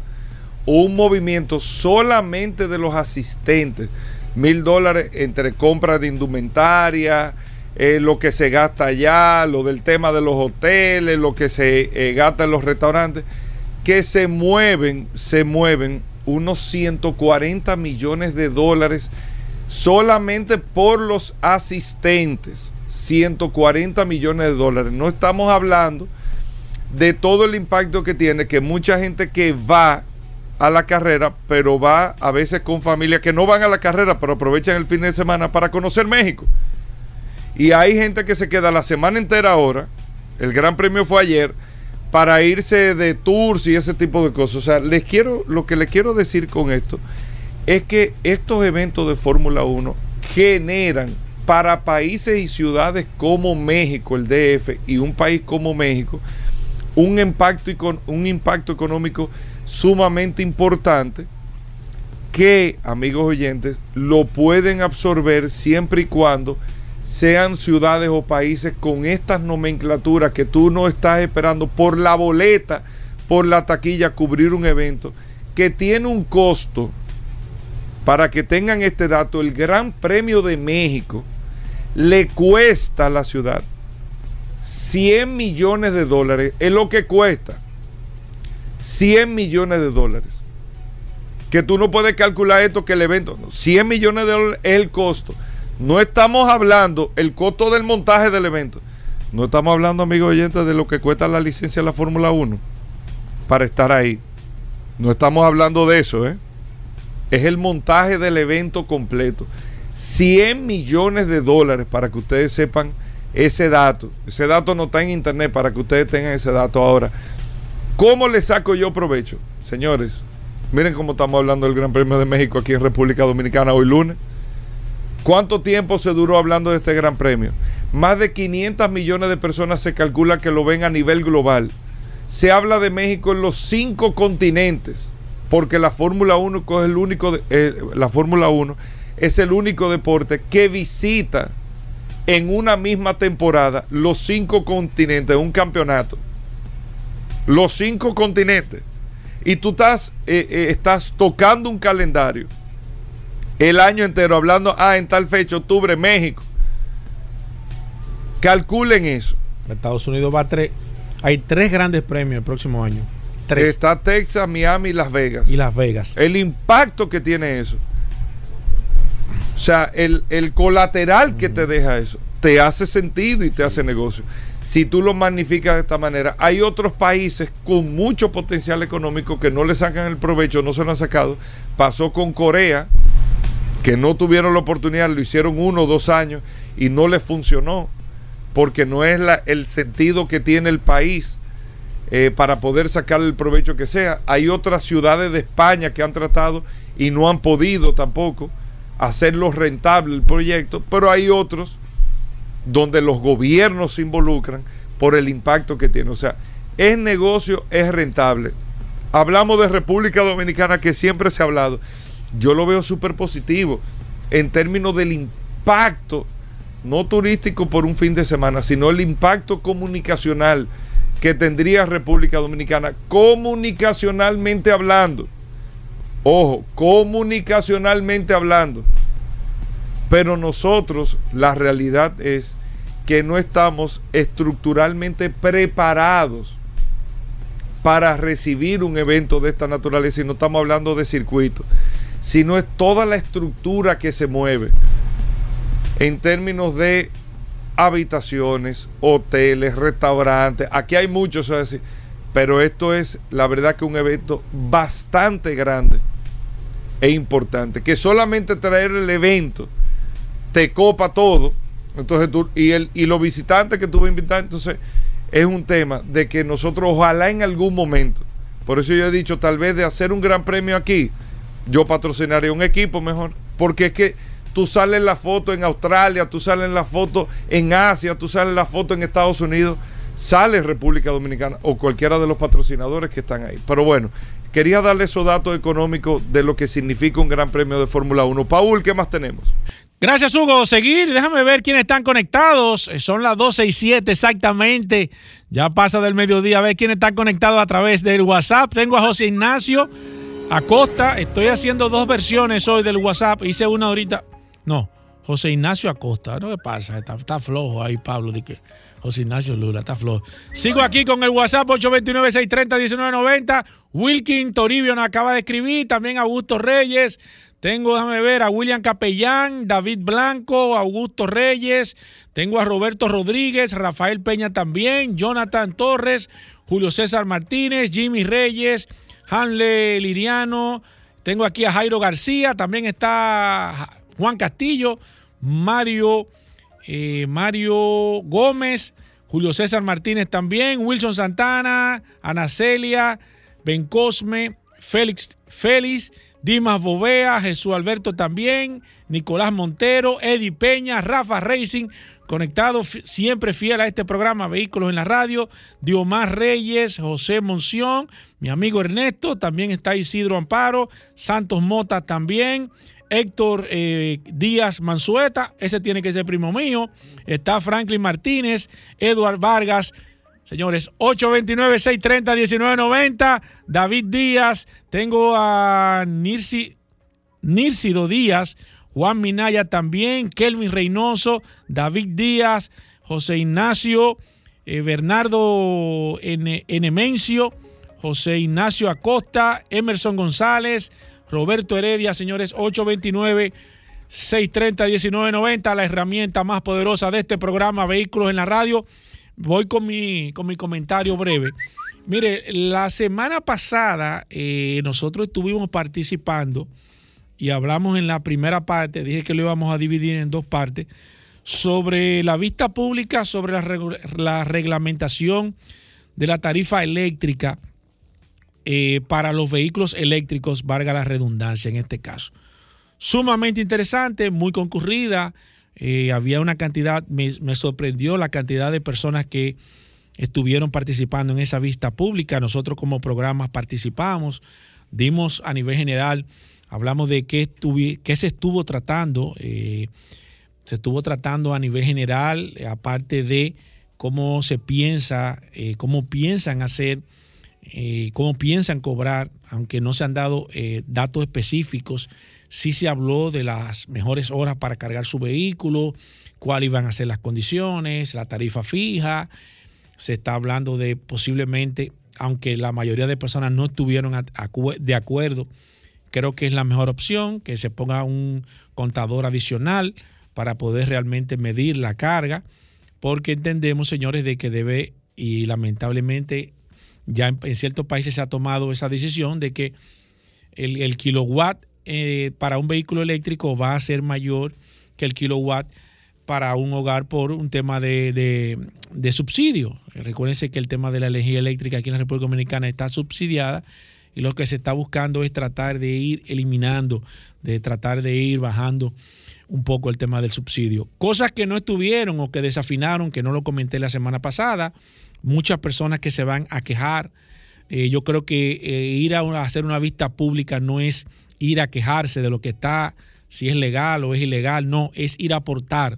un movimiento solamente de los asistentes. Mil dólares entre compras de indumentaria, eh, lo que se gasta allá, lo del tema de los hoteles, lo que se eh, gasta en los restaurantes, que se mueven, se mueven unos 140 millones de dólares solamente por los asistentes, 140 millones de dólares. No estamos hablando de todo el impacto que tiene, que mucha gente que va a la carrera, pero va a veces con familias que no van a la carrera, pero aprovechan el fin de semana para conocer México. Y hay gente que se queda la semana entera ahora, el Gran Premio fue ayer, para irse de tours y ese tipo de cosas. O sea, les quiero, lo que les quiero decir con esto es que estos eventos de Fórmula 1 generan para países y ciudades como México, el DF, y un país como México, un impacto, un impacto económico sumamente importante que, amigos oyentes, lo pueden absorber siempre y cuando sean ciudades o países con estas nomenclaturas que tú no estás esperando por la boleta, por la taquilla, cubrir un evento que tiene un costo para que tengan este dato, el Gran Premio de México le cuesta a la ciudad 100 millones de dólares. Es lo que cuesta. 100 millones de dólares. Que tú no puedes calcular esto que el evento. 100 millones de dólares es el costo. No estamos hablando el costo del montaje del evento. No estamos hablando, amigos oyentes, de lo que cuesta la licencia de la Fórmula 1 para estar ahí. No estamos hablando de eso, ¿eh? es el montaje del evento completo. 100 millones de dólares para que ustedes sepan ese dato. Ese dato no está en internet para que ustedes tengan ese dato ahora. ¿Cómo le saco yo provecho? Señores, miren cómo estamos hablando del Gran Premio de México aquí en República Dominicana hoy lunes. ¿Cuánto tiempo se duró hablando de este Gran Premio? Más de 500 millones de personas se calcula que lo ven a nivel global. Se habla de México en los cinco continentes porque la Fórmula 1 es el único eh, la Fórmula 1 es el único deporte que visita en una misma temporada los cinco continentes, un campeonato. Los cinco continentes. Y tú estás, eh, eh, estás tocando un calendario el año entero, hablando, ah, en tal fecha, octubre, México. Calculen eso. Estados Unidos va a tres. Hay tres grandes premios el próximo año. Está Texas, Miami y Las Vegas. Y Las Vegas. El impacto que tiene eso. O sea, el, colateral que te deja eso, te hace sentido y te hace negocio. Si tú lo magnificas de esta manera, hay otros países con mucho potencial económico que no le sacan el provecho, no se lo han sacado. Pasó con Corea, que no tuvieron la oportunidad, lo hicieron uno o dos años y no les funcionó, porque no es el sentido que tiene el país eh, para poder sacar el provecho que sea. Hay otras ciudades de España que han tratado y no han podido tampoco hacerlo rentable el proyecto, pero hay otros donde los gobiernos se involucran por el impacto que tiene. O sea, es negocio, es rentable. Hablamos de República Dominicana que siempre se ha hablado. Yo lo veo súper positivo en términos del impacto, no turístico por un fin de semana, sino el impacto comunicacional que tendría República Dominicana comunicacionalmente hablando. Ojo, comunicacionalmente hablando. Pero nosotros, la realidad es que no estamos estructuralmente preparados para recibir un evento de esta naturaleza. Y no estamos hablando de circuito, sino es toda la estructura que se mueve en términos de habitaciones, hoteles, restaurantes. Aquí hay muchos, pero esto es la verdad que un evento bastante grande es importante. Que solamente traer el evento te copa todo. Entonces tú, y, el, y los visitantes que tú vas entonces es un tema de que nosotros ojalá en algún momento, por eso yo he dicho, tal vez de hacer un gran premio aquí, yo patrocinaría un equipo mejor. Porque es que tú sales la foto en Australia, tú sales la foto en Asia, tú sales la foto en Estados Unidos, sale República Dominicana o cualquiera de los patrocinadores que están ahí. Pero bueno, quería darle esos datos económicos de lo que significa un gran premio de Fórmula 1. Paul, ¿qué más tenemos? Gracias, Hugo. Seguir, déjame ver quiénes están conectados. Eh, son las 12 y 7 exactamente. Ya pasa del mediodía a ver quiénes están conectados a través del WhatsApp. Tengo a José Ignacio Acosta. Estoy haciendo dos versiones hoy del WhatsApp. Hice una ahorita. No, José Ignacio Acosta. ¿No qué pasa? Está, flojo ahí, Pablo. De José Ignacio Lula, está flojo. Sigo aquí con el WhatsApp 829-630-1990. Wilkin Toribio nos acaba de escribir. También Augusto Reyes. Tengo, déjame ver, a William Capellán, David Blanco, Augusto Reyes. Tengo a Roberto Rodríguez, Rafael Peña también, Jonathan Torres, Julio César Martínez, Jimmy Reyes, Hanle Liriano. Tengo aquí a Jairo García, también está Juan Castillo, Mario, eh, Mario Gómez, Julio César Martínez también, Wilson Santana, Ana Celia, Ben Cosme, Félix, Félix Dimas Bovea, Jesús Alberto también, Nicolás Montero, Eddie Peña, Rafa Racing, conectado siempre fiel a este programa Vehículos en la Radio, Diomar Reyes, José Monción, mi amigo Ernesto, también está Isidro Amparo, Santos Mota también, Héctor eh, Díaz Mansueta, ese tiene que ser primo mío, está Franklin Martínez, Eduard Vargas, Señores, 829-630-1990. David Díaz. Tengo a Nirsi, Nirsido Díaz. Juan Minaya también. Kelvin Reynoso. David Díaz. José Ignacio. Eh, Bernardo Enemencio. José Ignacio Acosta. Emerson González. Roberto Heredia. Señores, 829 630-1990, la herramienta más poderosa de este programa, Vehículos en la Radio voy con mi, con mi comentario breve. Mire, la semana pasada eh, nosotros estuvimos participando y hablamos en la primera parte, dije que lo íbamos a dividir en dos partes, sobre la vista pública, sobre la, la reglamentación de la tarifa eléctrica eh, para los vehículos eléctricos, valga la redundancia en este caso. Sumamente interesante, muy concurrida. Eh, había una cantidad, me, sorprendió la cantidad de personas que estuvieron participando en esa vista pública. Nosotros como programa participamos, dimos a nivel general, hablamos de qué, qué se estuvo tratando. Eh, se estuvo tratando a nivel general, eh, aparte de cómo se piensa, cómo piensan hacer, cómo piensan cobrar, aunque no se han dado datos específicos sí se habló de las mejores horas para cargar su vehículo, cuáles iban a ser las condiciones, la tarifa fija. Se está hablando de posiblemente, aunque la mayoría de personas no estuvieron de acuerdo, creo que es la mejor opción, que se ponga un contador adicional para poder realmente medir la carga, porque entendemos, señores, de que debe, y lamentablemente ya en, ciertos países se ha tomado esa decisión de que el, el kilowatt eh, para un vehículo eléctrico va a ser mayor que el kilowatt para un hogar por un tema de, subsidio. Recuérdense que el tema de la energía eléctrica aquí en la República Dominicana está subsidiada y lo que se está buscando es tratar de ir eliminando, de tratar de ir bajando un poco el tema del subsidio. Cosas que no estuvieron o que desafinaron, que no lo comenté la semana pasada, muchas personas que se van a quejar. Eh, yo creo que eh, ir a hacer una vista pública no es ir a quejarse de lo que está, si es legal o es ilegal, no, es ir a aportar.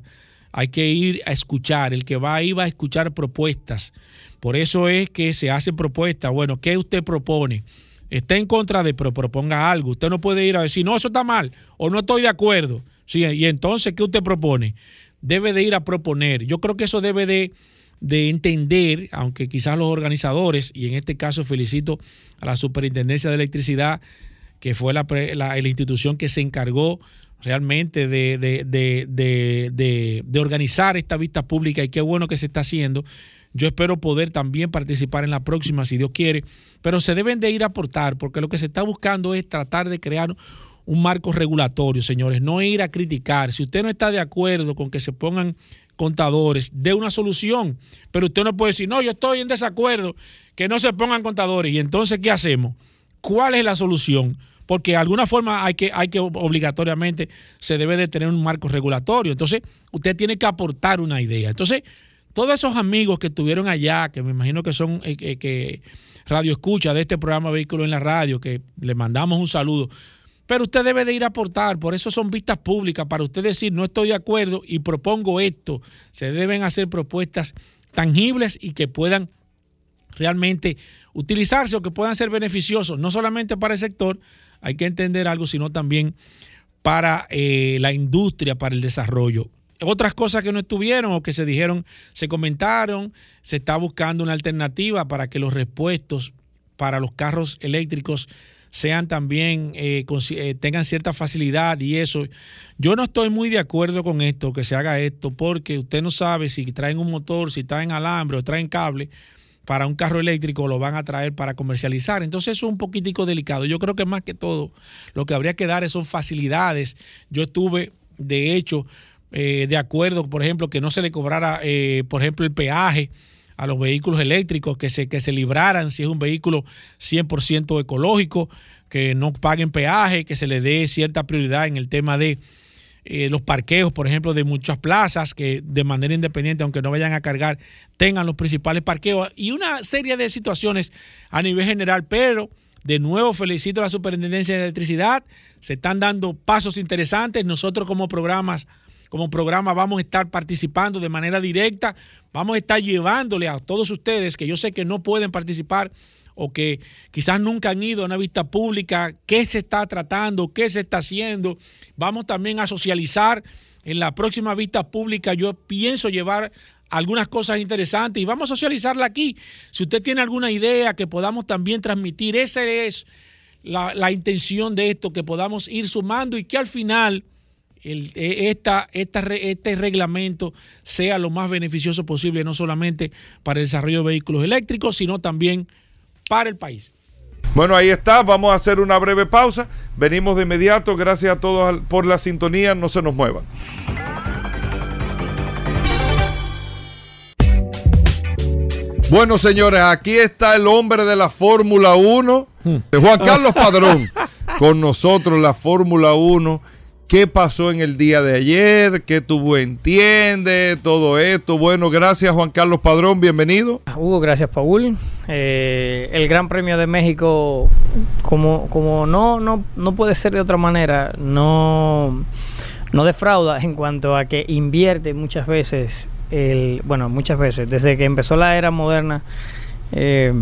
Hay que ir a escuchar. El que va ahí va a escuchar propuestas. Por eso es que se hacen propuestas. Bueno, ¿qué usted propone? Está en contra de, pero proponga algo. Usted no puede ir a decir, no, eso está mal o no estoy de acuerdo. Sí, y entonces, ¿qué usted propone? Debe de ir a proponer. Yo creo que eso debe de, de entender, aunque quizás los organizadores, y en este caso felicito a la Superintendencia de Electricidad, que fue la, institución que se encargó realmente de, de, organizar esta vista pública y qué bueno que se está haciendo. Yo espero poder también participar en la próxima, si Dios quiere, pero se deben de ir a aportar, porque lo que se está buscando es tratar de crear un marco regulatorio, señores, no ir a criticar. Si usted no está de acuerdo con que se pongan contadores, dé una solución. Pero usted no puede decir, no, yo estoy en desacuerdo, que no se pongan contadores. Y entonces, ¿qué hacemos? ¿Cuál es la solución? Porque de alguna forma hay que, hay que obligatoriamente se debe de tener un marco regulatorio. Entonces, usted tiene que aportar una idea. Entonces, todos esos amigos que estuvieron allá, que me imagino que son eh, eh, que radio escucha de este programa Vehículo en la Radio, que le mandamos un saludo. Pero usted debe de ir a aportar, por eso son vistas públicas, para usted decir, no estoy de acuerdo y propongo esto. Se deben hacer propuestas tangibles y que puedan realmente utilizarse o que puedan ser beneficiosos, no solamente para el sector, hay que entender algo, sino también para eh, la industria, para el desarrollo. Otras cosas que no estuvieron o que se dijeron, se comentaron, se está buscando una alternativa para que los repuestos para los carros eléctricos sean también, eh, eh, tengan cierta facilidad y eso. Yo no estoy muy de acuerdo con esto, que se haga esto, porque usted no sabe si traen un motor, si traen alambre o traen cable para un carro eléctrico, lo van a traer para comercializar. Entonces eso es un poquitico delicado. Yo creo que más que todo lo que habría que dar son facilidades. Yo estuve, de hecho, eh, de acuerdo, por ejemplo, que no se le cobrara, por ejemplo, el peaje a los vehículos eléctricos, que se, que se libraran si es un vehículo 100% ecológico, que no paguen peaje, que se le dé cierta prioridad en el tema de eh, los parqueos, por ejemplo, de muchas plazas, que de manera independiente, aunque no vayan a cargar, tengan los principales parqueos y una serie de situaciones a nivel general, pero... De nuevo felicito a la Superintendencia de Electricidad. Se están dando pasos interesantes. Nosotros como programas como programa vamos a estar participando de manera directa, vamos a estar llevándole a todos ustedes que yo sé que no pueden participar o que quizás nunca han ido a una vista pública, qué se está tratando, qué se está haciendo. Vamos también a socializar. En la próxima vista pública yo pienso llevar algunas cosas interesantes y vamos a socializarla aquí. Si usted tiene alguna idea que podamos también transmitir, esa es la, intención de esto, que podamos ir sumando y que al final e, esta, este reglamento sea lo más beneficioso posible, no solamente para el desarrollo de vehículos eléctricos, sino también para el país. Bueno, ahí está, vamos a hacer una breve pausa, venimos de inmediato, gracias a todos por la sintonía, no se nos muevan. Bueno, señores, aquí está el hombre de la Fórmula 1, hmm. Juan Carlos Padrón, con nosotros la Fórmula 1 qué pasó en el día de ayer, qué tuvo entiende, todo esto. Bueno, gracias Juan Carlos Padrón, bienvenido. Hugo, gracias Paul. Eh, el Gran Premio de México, como, como no, no, no puede ser de otra manera, no, no defrauda en cuanto a que invierte muchas veces, el, bueno, muchas veces, desde que empezó la era moderna. Eh,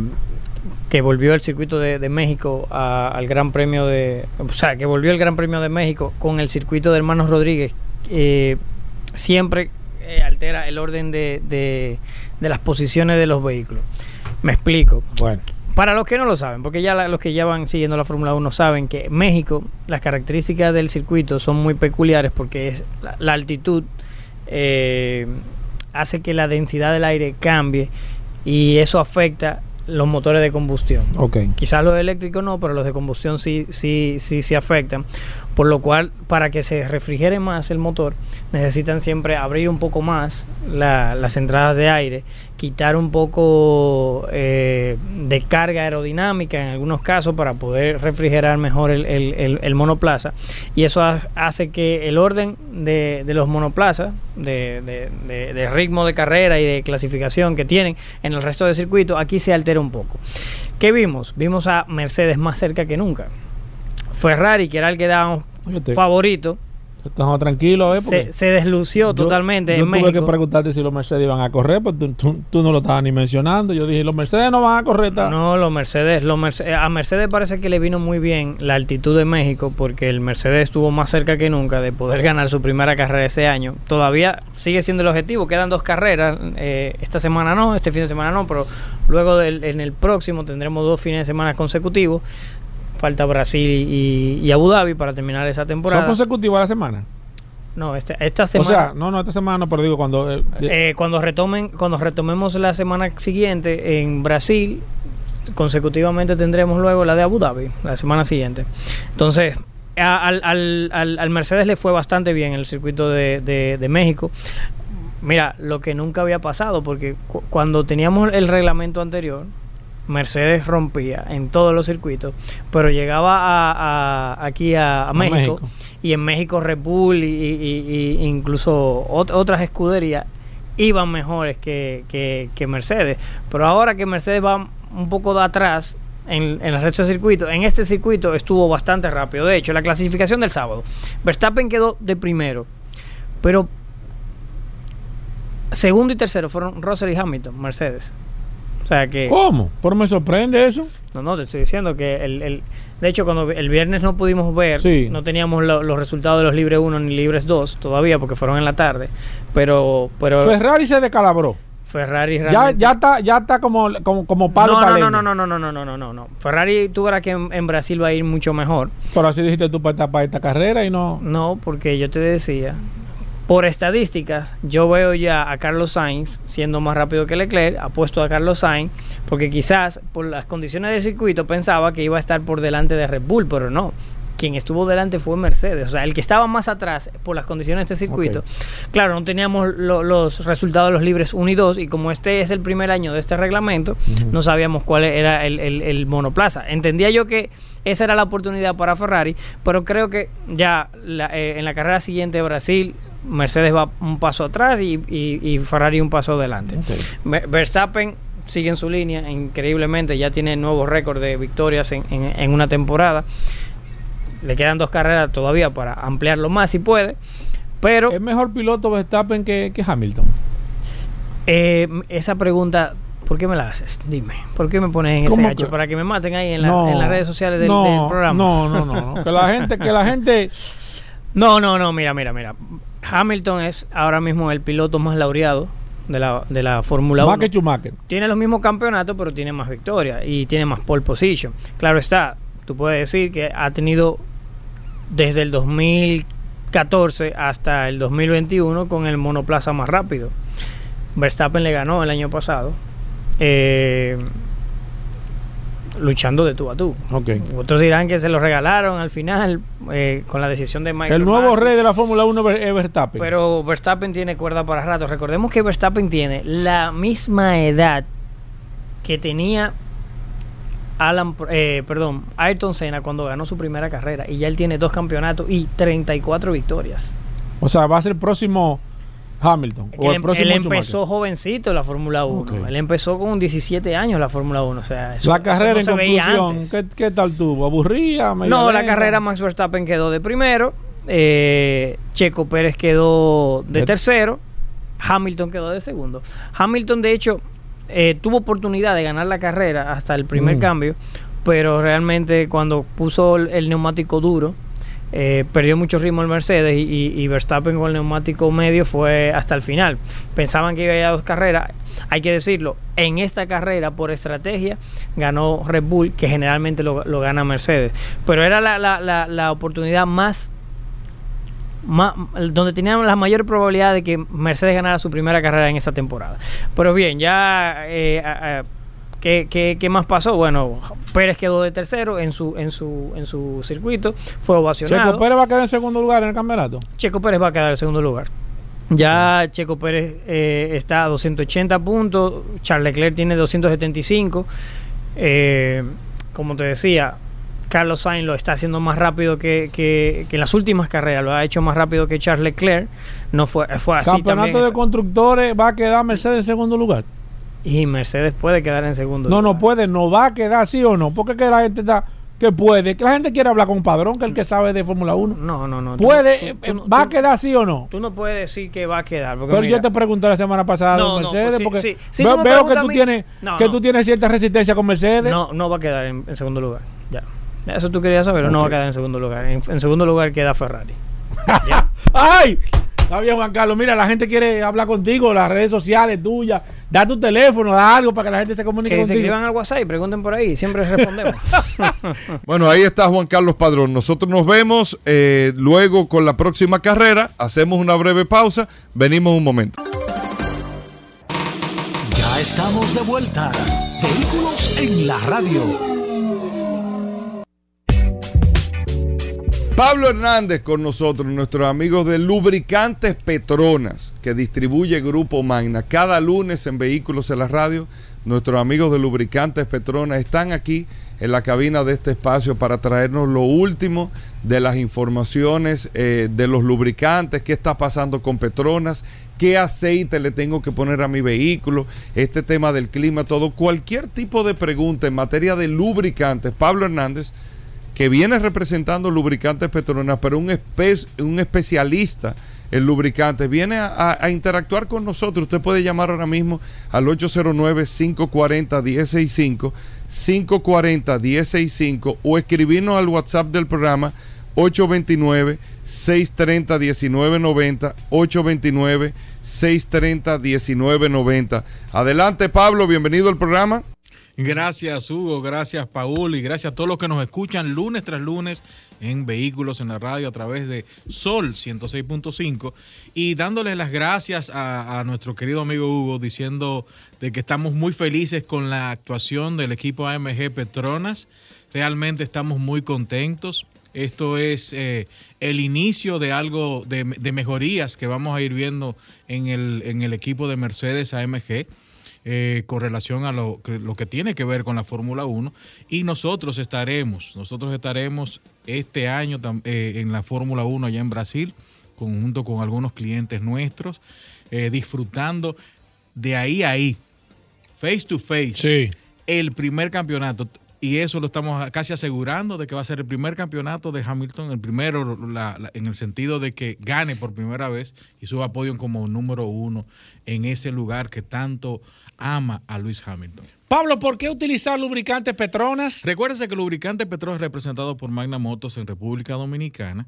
que volvió el circuito de, México al Gran Premio de. O sea, que volvió el Gran Premio de México con el circuito de Hermanos Rodríguez, eh, siempre eh, altera el orden de, de, las posiciones de los vehículos. Me explico. Bueno. Para los que no lo saben, porque ya los que ya van siguiendo la Fórmula 1 saben que México, las características del circuito son muy peculiares porque es la, altitud eh, hace que la densidad del aire cambie y eso afecta los motores de combustión. Okay. Quizás los eléctricos no, pero los de combustión sí, sí, sí se afectan. Por lo cual, para que se refrigere más el motor, necesitan siempre abrir un poco más las entradas de aire, quitar un poco eh, de carga aerodinámica en algunos casos para poder refrigerar mejor el, monoplaza. Y eso hace que el orden de, los monoplazas, de, de, ritmo de carrera y de clasificación que tienen en el resto del circuito, aquí se altera un poco. ¿Qué vimos? Vimos a Mercedes más cerca que nunca. Ferrari, que era el que dábamos favorito, Estamos tranquilos, ¿eh? se, deslució totalmente yo tuve que preguntarte si los Mercedes iban a correr, pues tú, no lo estabas ni mencionando. Yo dije, los Mercedes no van a correr. No, los Mercedes, los Mercedes, a Mercedes parece que le vino muy bien la altitud de México porque el Mercedes estuvo más cerca que nunca de poder ganar su primera carrera ese año. Todavía sigue siendo el objetivo, quedan dos carreras. Eh, esta semana no, este fin de semana no, pero luego en el próximo tendremos dos fines de semana consecutivos falta Brasil y, Abu Dhabi para terminar esa temporada. ¿Son consecutivas la semana? No, este, esta semana. O sea, no, no, esta semana no, pero digo cuando. Eh, eh, cuando retomen, cuando retomemos la semana siguiente en Brasil, consecutivamente tendremos luego la de Abu Dhabi, la semana siguiente. Entonces, al, al- al- al Mercedes le fue bastante bien en el circuito de, de- de México. Mira, lo que nunca había pasado, porque cu- cuando teníamos el reglamento anterior, Mercedes rompía en todos los circuitos, pero llegaba a, a- aquí a, México, México. y en México Red Bull y, y- y- y incluso ot- otras escuderías iban mejores que, que- que Mercedes. Pero ahora que Mercedes va un poco de atrás en, en el resto del circuito, en este circuito estuvo bastante rápido. De hecho, la clasificación del sábado, Verstappen quedó de primero, pero segundo y tercero fueron Russell y Hamilton, Mercedes. O sea que... ¿Cómo? ¿Por me sorprende eso? No, no, te estoy diciendo que el, el- de hecho cuando el viernes no pudimos ver, Sí. no teníamos lo- los resultados de los libres 1 ni libres 2 todavía porque fueron en la tarde, pero pero Ferrari se descalabró. Ferrari Ya, ya está, ya está como, como, como palo no, no, no, no, no, no, no, no, no, no, no. Ferrari tú verás que en, en Brasil va a ir mucho mejor. Pero así dijiste tú para esta, para esta carrera y no. No, porque yo te decía, por estadísticas, yo veo ya a Carlos Sainz siendo más rápido que Leclerc, apuesto a Carlos Sainz, porque quizás por las condiciones del circuito pensaba que iba a estar por delante de Red Bull, pero no. Quien estuvo delante fue Mercedes, o sea, el que estaba más atrás por las condiciones de este circuito. Claro, no teníamos lo- los resultados de los libres 1 y 2, y como este es el primer año de este reglamento, no sabíamos cuál era el, el- el monoplaza. Entendía yo que esa era la oportunidad para Ferrari, pero creo que ya la- eh, en la carrera siguiente de Brasil, Mercedes va un paso atrás y, y- y Ferrari un paso adelante. Verstappen sigue en su línea, increíblemente, ya tiene nuevos récords de victorias en, en- en una temporada. Le quedan dos carreras todavía para ampliarlo más si puede. Pero Es mejor piloto Verstappen que, que Hamilton. eh, esa pregunta, ¿por qué me la haces? Dime, ¿por qué me pones en ese que? Para que me maten ahí en, la- No, en las redes sociales del, no, del programa. No, no, no, no. Que la gente, que la gente. No, no, no, mira, mira, mira. Hamilton es ahora mismo el piloto más laureado de la, de la Fórmula 1. Más que Schumacher. Tiene los mismos campeonatos, pero tiene más victorias y tiene más pole position. Claro está, tú puedes decir que ha tenido desde el 2014 hasta el 2021 con el monoplaza más rápido. Verstappen le ganó el año pasado, eh, luchando de tú a tú. Ok. Otros dirán que se lo regalaron al final eh, con la decisión de Michael El nuevo Masi. rey de la Fórmula 1 es Verstappen. Pero Verstappen tiene cuerda para rato. Recordemos que Verstappen tiene la misma edad que tenía Alan, eh, perdón, Ayrton Senna cuando ganó su primera carrera y ya él tiene dos campeonatos y 34 victorias. o sea, va a ser el próximo Hamilton. El él, él Schumacher. empezó jovencito en la Fórmula 1. Ok. Él empezó con 17 años la Fórmula 1. O sea, eso, La eso carrera no en conclusión. ¿qué, qué tal tuvo? Media No, la carrera Max Verstappen quedó de primero, eh, Checo Pérez quedó de tercero, Hamilton quedó de segundo. Hamilton, de hecho, eh, tuvo oportunidad de ganar la carrera hasta el primer Mm. cambio, pero realmente cuando puso el, el neumático duro, eh, perdió mucho ritmo el Mercedes y, Verstappen con el neumático medio fue hasta el final. Pensaban que iba a ir a dos carreras. Hay que decirlo, en esta carrera, por estrategia, ganó Red Bull, que generalmente lo, gana Mercedes. Pero era la, la- la- oportunidad más, donde tenían la mayor probabilidad de que Mercedes ganara su primera carrera en esta temporada. Pero bien, ya eh, ¿Qué, qué, qué más pasó? Bueno, Pérez quedó de tercero en su, en su, en su circuito, fue ovacionado. Checo Pérez va a quedar en segundo lugar en el campeonato. Checo Pérez va a quedar en segundo lugar. Ya Checo Pérez eh, está a 280 puntos, Charles Leclerc tiene 275. Eh, como te decía, Carlos Sainz lo está haciendo más rápido que, que- que en las últimas carreras, lo ha hecho más rápido que Charles Leclerc. No fue, fue así Campeonato también. de constructores va a quedar Mercedes en segundo lugar. Y Mercedes puede quedar en segundo No, no lugar. puede, no va a quedar sí o no. Porque que la gente está que puede, que la gente quiere hablar con Padrón, que es el que sabe de Fórmula 1. No, no, no. Puede, tú- eh, tú no- va a quedar sí o no. Tú no puedes decir que va a quedar. Porque Pero mira, yo te pregunté la semana pasada No, no, Mercedes, pues sí, porque sí. Veo, que tú mí- tienes No, que no. tú tienes cierta resistencia con Mercedes. No, no va a quedar en, en segundo lugar. Ya. Eso tú querías saber, no va a quedar en segundo lugar. En, en segundo lugar queda Ferrari. ¡Ay! Está bien, Juan Carlos. Mira, la gente quiere hablar contigo, las redes sociales tuyas. Da tu teléfono, da algo para que la gente se comunique Que contigo. escriban al WhatsApp y pregunten por ahí, siempre respondemos. Bueno, ahí está Juan Carlos Padrón. Nosotros nos vemos eh, luego con la próxima carrera. Hacemos una breve pausa. Venimos un momento. Ya estamos de vuelta. Vehículos en la radio. Pablo Hernández con nosotros, nuestros amigos de Lubricantes Petronas, que distribuye Grupo Magna. Cada lunes en Vehículos en la Radio, nuestros amigos de Lubricantes Petronas están aquí en la cabina de este espacio para traernos lo último de las informaciones eh, de los lubricantes, qué está pasando con Petronas, qué aceite le tengo que poner a mi vehículo, este tema del clima, todo, cualquier tipo de pregunta en materia de lubricantes. Pablo Hernández que viene representando lubricantes Petronas, pero un, un especialista en lubricantes, viene a, interactuar con nosotros. Usted puede llamar ahora mismo al 809-540-165, 540-165 o escribirnos al WhatsApp del programa 829-630-1990, 829-630-1990. Adelante Pablo, bienvenido al programa. Gracias Hugo, gracias Paul y gracias a todos los que nos escuchan lunes tras lunes en Vehículos en la Radio a través de Sol 106.5 y dándole las gracias a, nuestro querido amigo Hugo diciendo de que estamos muy felices con la actuación del equipo AMG Petronas. Realmente estamos muy contentos. Esto es eh, el inicio de algo de, mejorías que vamos a ir viendo en el, en el equipo de Mercedes AMG eh, con relación a lo que, lo que tiene que ver con la Fórmula 1 y nosotros estaremos, nosotros estaremos este año eh, en la Fórmula 1 allá en Brasil, junto con algunos clientes nuestros, eh, disfrutando de ahí a ahí, face to face, el primer campeonato. Y eso lo estamos casi asegurando de que va a ser el primer campeonato de Hamilton, el primero en el sentido de que gane por primera vez y suba a podio como número uno en ese lugar que tanto ama a Luis Hamilton. Pablo, ¿por qué utilizar lubricantes Petronas? Recuérdese que lubricante Petronas es representado por Magna Motos en República Dominicana.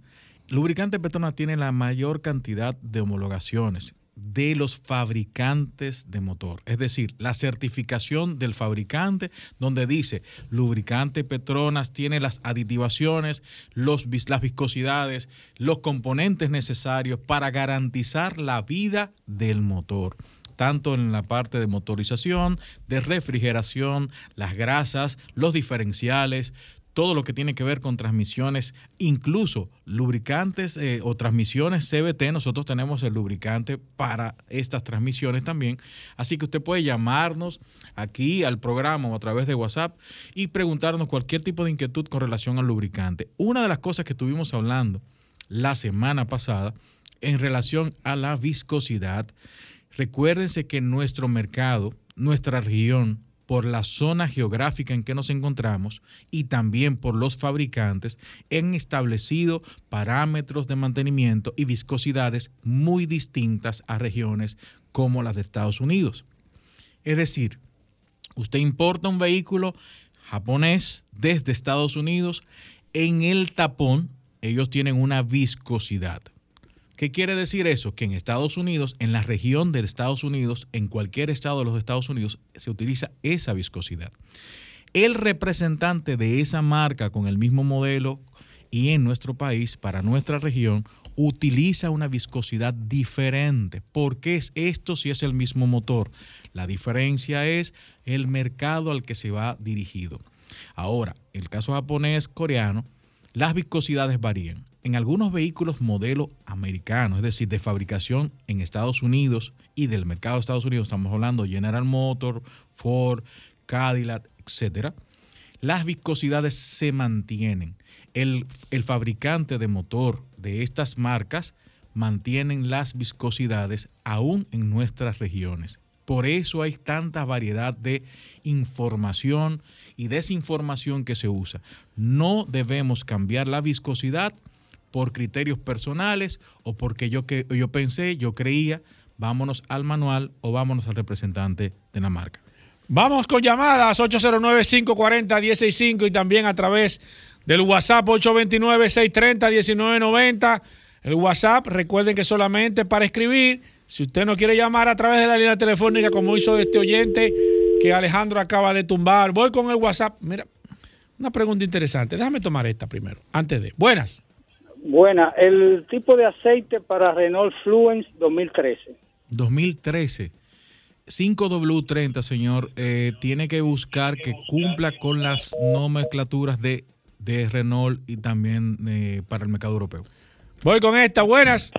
Lubricante Petronas tiene la mayor cantidad de homologaciones de los fabricantes de motor. Es decir, la certificación del fabricante donde dice lubricante Petronas tiene las aditivaciones, los, las viscosidades, los componentes necesarios para garantizar la vida del motor tanto en la parte de motorización, de refrigeración, las grasas, los diferenciales, todo lo que tiene que ver con transmisiones, incluso lubricantes eh, o transmisiones CBT. Nosotros tenemos el lubricante para estas transmisiones también. Así que usted puede llamarnos aquí al programa o a través de WhatsApp y preguntarnos cualquier tipo de inquietud con relación al lubricante. Una de las cosas que estuvimos hablando la semana pasada en relación a la viscosidad Recuérdense que nuestro mercado, nuestra región, por la zona geográfica en que nos encontramos y también por los fabricantes, han establecido parámetros de mantenimiento y viscosidades muy distintas a regiones como las de Estados Unidos. Es decir, usted importa un vehículo japonés desde Estados Unidos, en el tapón ellos tienen una viscosidad. ¿Qué quiere decir eso? Que en Estados Unidos, en la región de Estados Unidos, en cualquier estado de los Estados Unidos, se utiliza esa viscosidad. El representante de esa marca con el mismo modelo y en nuestro país, para nuestra región, utiliza una viscosidad diferente. ¿Por qué es esto si es el mismo motor? La diferencia es el mercado al que se va dirigido. Ahora, el caso japonés, coreano, las viscosidades varían en algunos vehículos modelo americano, es decir, de fabricación en Estados Unidos y del mercado de Estados Unidos, estamos hablando General Motors, Ford, Cadillac, etcétera, las viscosidades se mantienen. El, el, fabricante de motor de estas marcas mantienen las viscosidades aún en nuestras regiones. Por eso hay tanta variedad de información y desinformación que se usa. No debemos cambiar la viscosidad por criterios personales o porque yo, que, yo pensé, yo creía, vámonos al manual o vámonos al representante de la marca. Vamos con llamadas 809-540-165 y también a través del WhatsApp 829-630-1990. El WhatsApp, recuerden que solamente para escribir, si usted no quiere llamar a través de la línea telefónica como hizo este oyente que Alejandro acaba de tumbar, voy con el WhatsApp. Mira, una pregunta interesante. Déjame tomar esta primero, antes de. Buenas. Buena, el tipo de aceite para Renault Fluence 2013. 2013. 5W30, señor, eh, tiene que buscar que cumpla con las nomenclaturas de de Renault y también eh, para el mercado europeo. Voy con esta, buenas.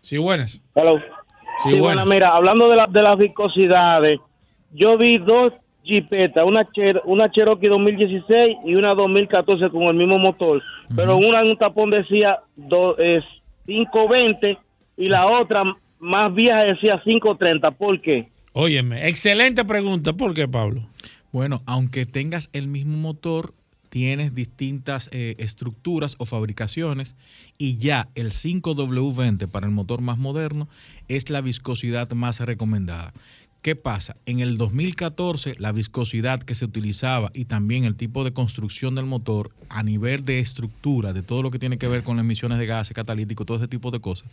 Sí, buenas. Hello. Sí, Sí, bueno, buenas. mira, hablando de, la- de las viscosidades, yo vi dos jipetas, una, Cher- una Cherokee 2016 y una 2014 con el mismo motor, pero una en un tapón decía do- es 520 y la otra más vieja decía 530. ¿Por qué? Óyeme, excelente pregunta. ¿Por qué, Pablo? Bueno, aunque tengas el mismo motor, tienes distintas eh, estructuras o fabricaciones y ya el 5W20 para el motor más moderno es la viscosidad más recomendada. ¿Qué pasa? En el 2014 la viscosidad que se utilizaba y también el tipo de construcción del motor a nivel de estructura, de todo lo que tiene que ver con las emisiones de gases catalíticos, todo ese tipo de cosas,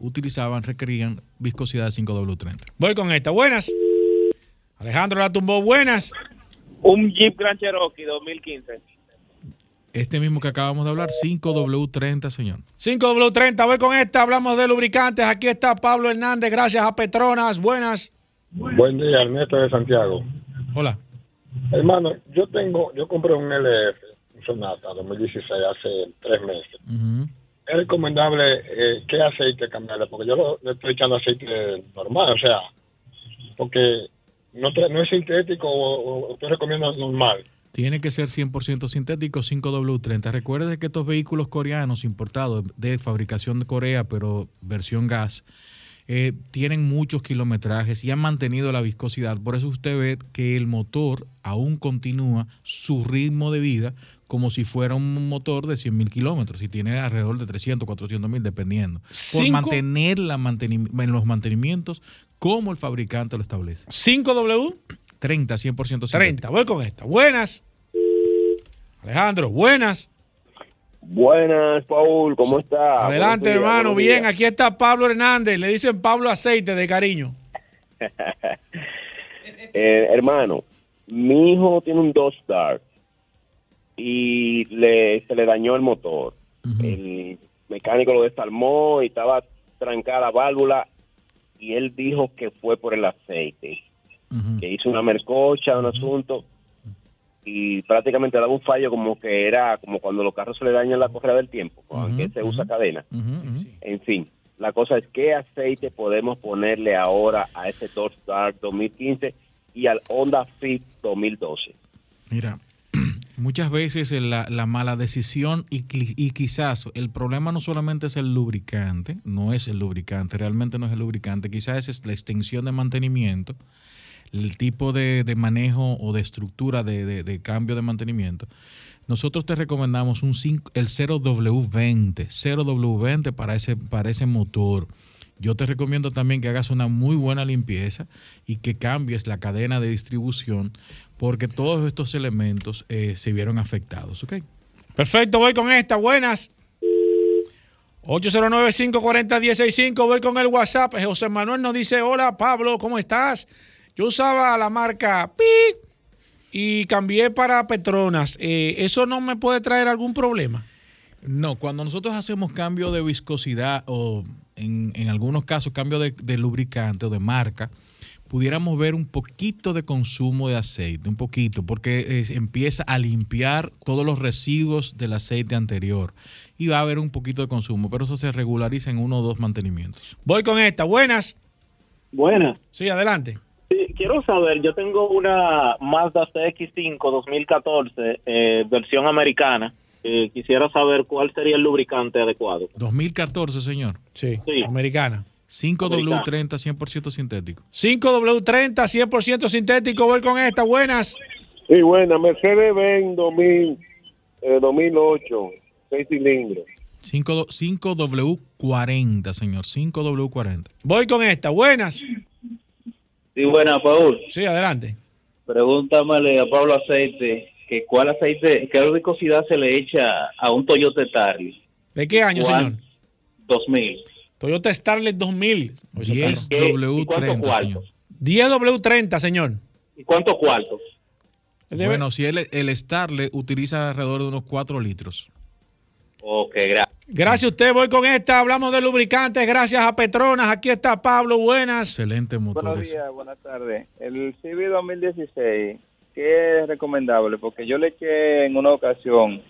utilizaban, requerían viscosidad 5W30. Voy con esta, buenas. Alejandro la tumbó, buenas. Un Jeep Grand Cherokee 2015. Este mismo que acabamos de hablar, 5W30, señor. 5W30, voy con esta, hablamos de lubricantes. Aquí está Pablo Hernández, gracias a Petronas, buenas. Buen día, Ernesto de Santiago. Hola. Hermano, yo tengo, yo compré un LF, un Sonata 2016 hace tres meses. Es recomendable eh, qué aceite cambiarle, porque yo lo- le estoy echando aceite normal, o sea, porque no, no es sintético o, o estoy recomiendo normal. Tiene que ser 100% sintético 5W30. Recuerde que estos vehículos coreanos importados de fabricación de Corea, pero versión gas, eh, tienen muchos kilometrajes y han mantenido la viscosidad. Por eso usted ve que el motor aún continúa su ritmo de vida como si fuera un motor de 100 mil kilómetros y tiene alrededor de 300, 400 mil dependiendo. Por Cinco- mantener la los mantenimientos como el fabricante lo establece. 5W 30, 100% 30, voy con esta. Buenas. Alejandro, buenas. Buenas, Paul, ¿cómo estás? Adelante, días, hermano. Bien, aquí está Pablo Hernández. Le dicen Pablo Aceite de cariño. Eh, hermano, mi hijo tiene un Dodge y le, se le dañó el motor. El mecánico lo desarmó y estaba trancada la válvula y él dijo que fue por el aceite, que hizo una mercocha, un asunto y prácticamente daba un fallo como que era como cuando los carros se le dañan la correa del tiempo, aunque se usa cadena. En fin, la cosa es qué aceite podemos ponerle ahora a ese Dodge Dart 2015 y al Honda Fit 2012. Mira, muchas veces en la, la mala decisión y, y quizás el problema no solamente es el lubricante, no es el lubricante, realmente no es el lubricante, quizás es la extensión de mantenimiento, el tipo de, de manejo o de estructura de, de- cambio de mantenimiento. Nosotros te recomendamos un 5 el 0W20, 0W20 para ese, para ese motor. Yo te recomiendo también que hagas una muy buena limpieza y que cambies la cadena de distribución porque todos estos elementos eh, se vieron afectados, ¿ok? Perfecto, voy con esta. Buenas. 809-540-165. Voy con el WhatsApp. José Manuel nos dice: Hola, Pablo, ¿cómo estás? Yo usaba la marca PIC y cambié para Petronas. Eh, ¿Eso no me puede traer algún problema? No, cuando nosotros hacemos cambio de viscosidad o en, en algunos casos cambio de, de lubricante o de marca, pudiéramos ver un poquito de consumo de aceite, un poquito, porque eh, empieza a limpiar todos los residuos del aceite anterior y va a haber un poquito de consumo, pero eso se regulariza en uno o dos mantenimientos. Voy con esta. Buenas. Buenas. Sí, adelante. Sí, quiero saber, yo tengo una Mazda CX5 2014, eh, versión americana. Eh, quisiera saber cuál sería el lubricante adecuado. 2014, señor. Sí, americana. 5W30, 100% sintético. 5W30, 100% sintético. Voy con esta. Buenas. Sí, buena. Mercedes-Benz 2000, eh, 2008, 6 cilindros. 5, 5W40, señor. 5W40. Voy con esta. Buenas. Sí, buena, Paul. Sí, adelante. Pregúntamele a Pablo Aceite que cuál aceite, qué viscosidad se le echa a un Toyota Starlet. ¿De qué año, ¿Cuál? señor? 2000. Toyota Starlet 2000. Ese 10 carro. W30, cuántos señor. 10W30, señor. ¿Y cuántos cuartos? Bueno, si el, el Starlet utiliza alrededor de unos 4 litros. Ok, gracias. Gracias a usted. Voy con esta. Hablamos de lubricantes. Gracias a Petronas. Aquí está Pablo. Buenas. Excelente motor. Buenos días, buenas tardes. El CB 2016 ¿qué es recomendable? Porque yo le eché en una ocasión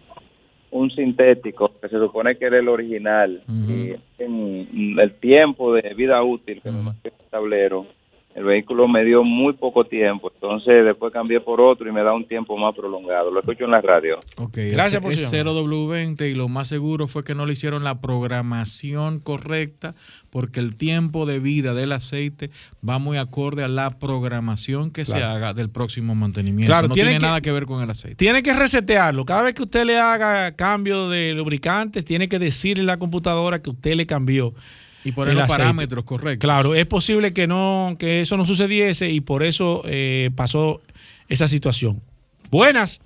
un sintético que se supone que era el original y en el tiempo de vida útil que me marcó el tablero el vehículo me dio muy poco tiempo, entonces después cambié por otro y me da un tiempo más prolongado. Lo escucho en la radio. Ok, Gracias por es su llamada. 0W20 y lo más seguro fue que no le hicieron la programación correcta porque el tiempo de vida del aceite va muy acorde a la programación que se haga del próximo mantenimiento. Claro, no tiene tiene que- nada que ver con el aceite. Tiene que resetearlo. Cada vez que usted le haga cambio de lubricante, tiene que decirle a la computadora que usted le cambió. Y poner el los aceite. parámetros correctos. Claro, es posible que no, que eso no sucediese y por eso eh, pasó esa situación. Buenas.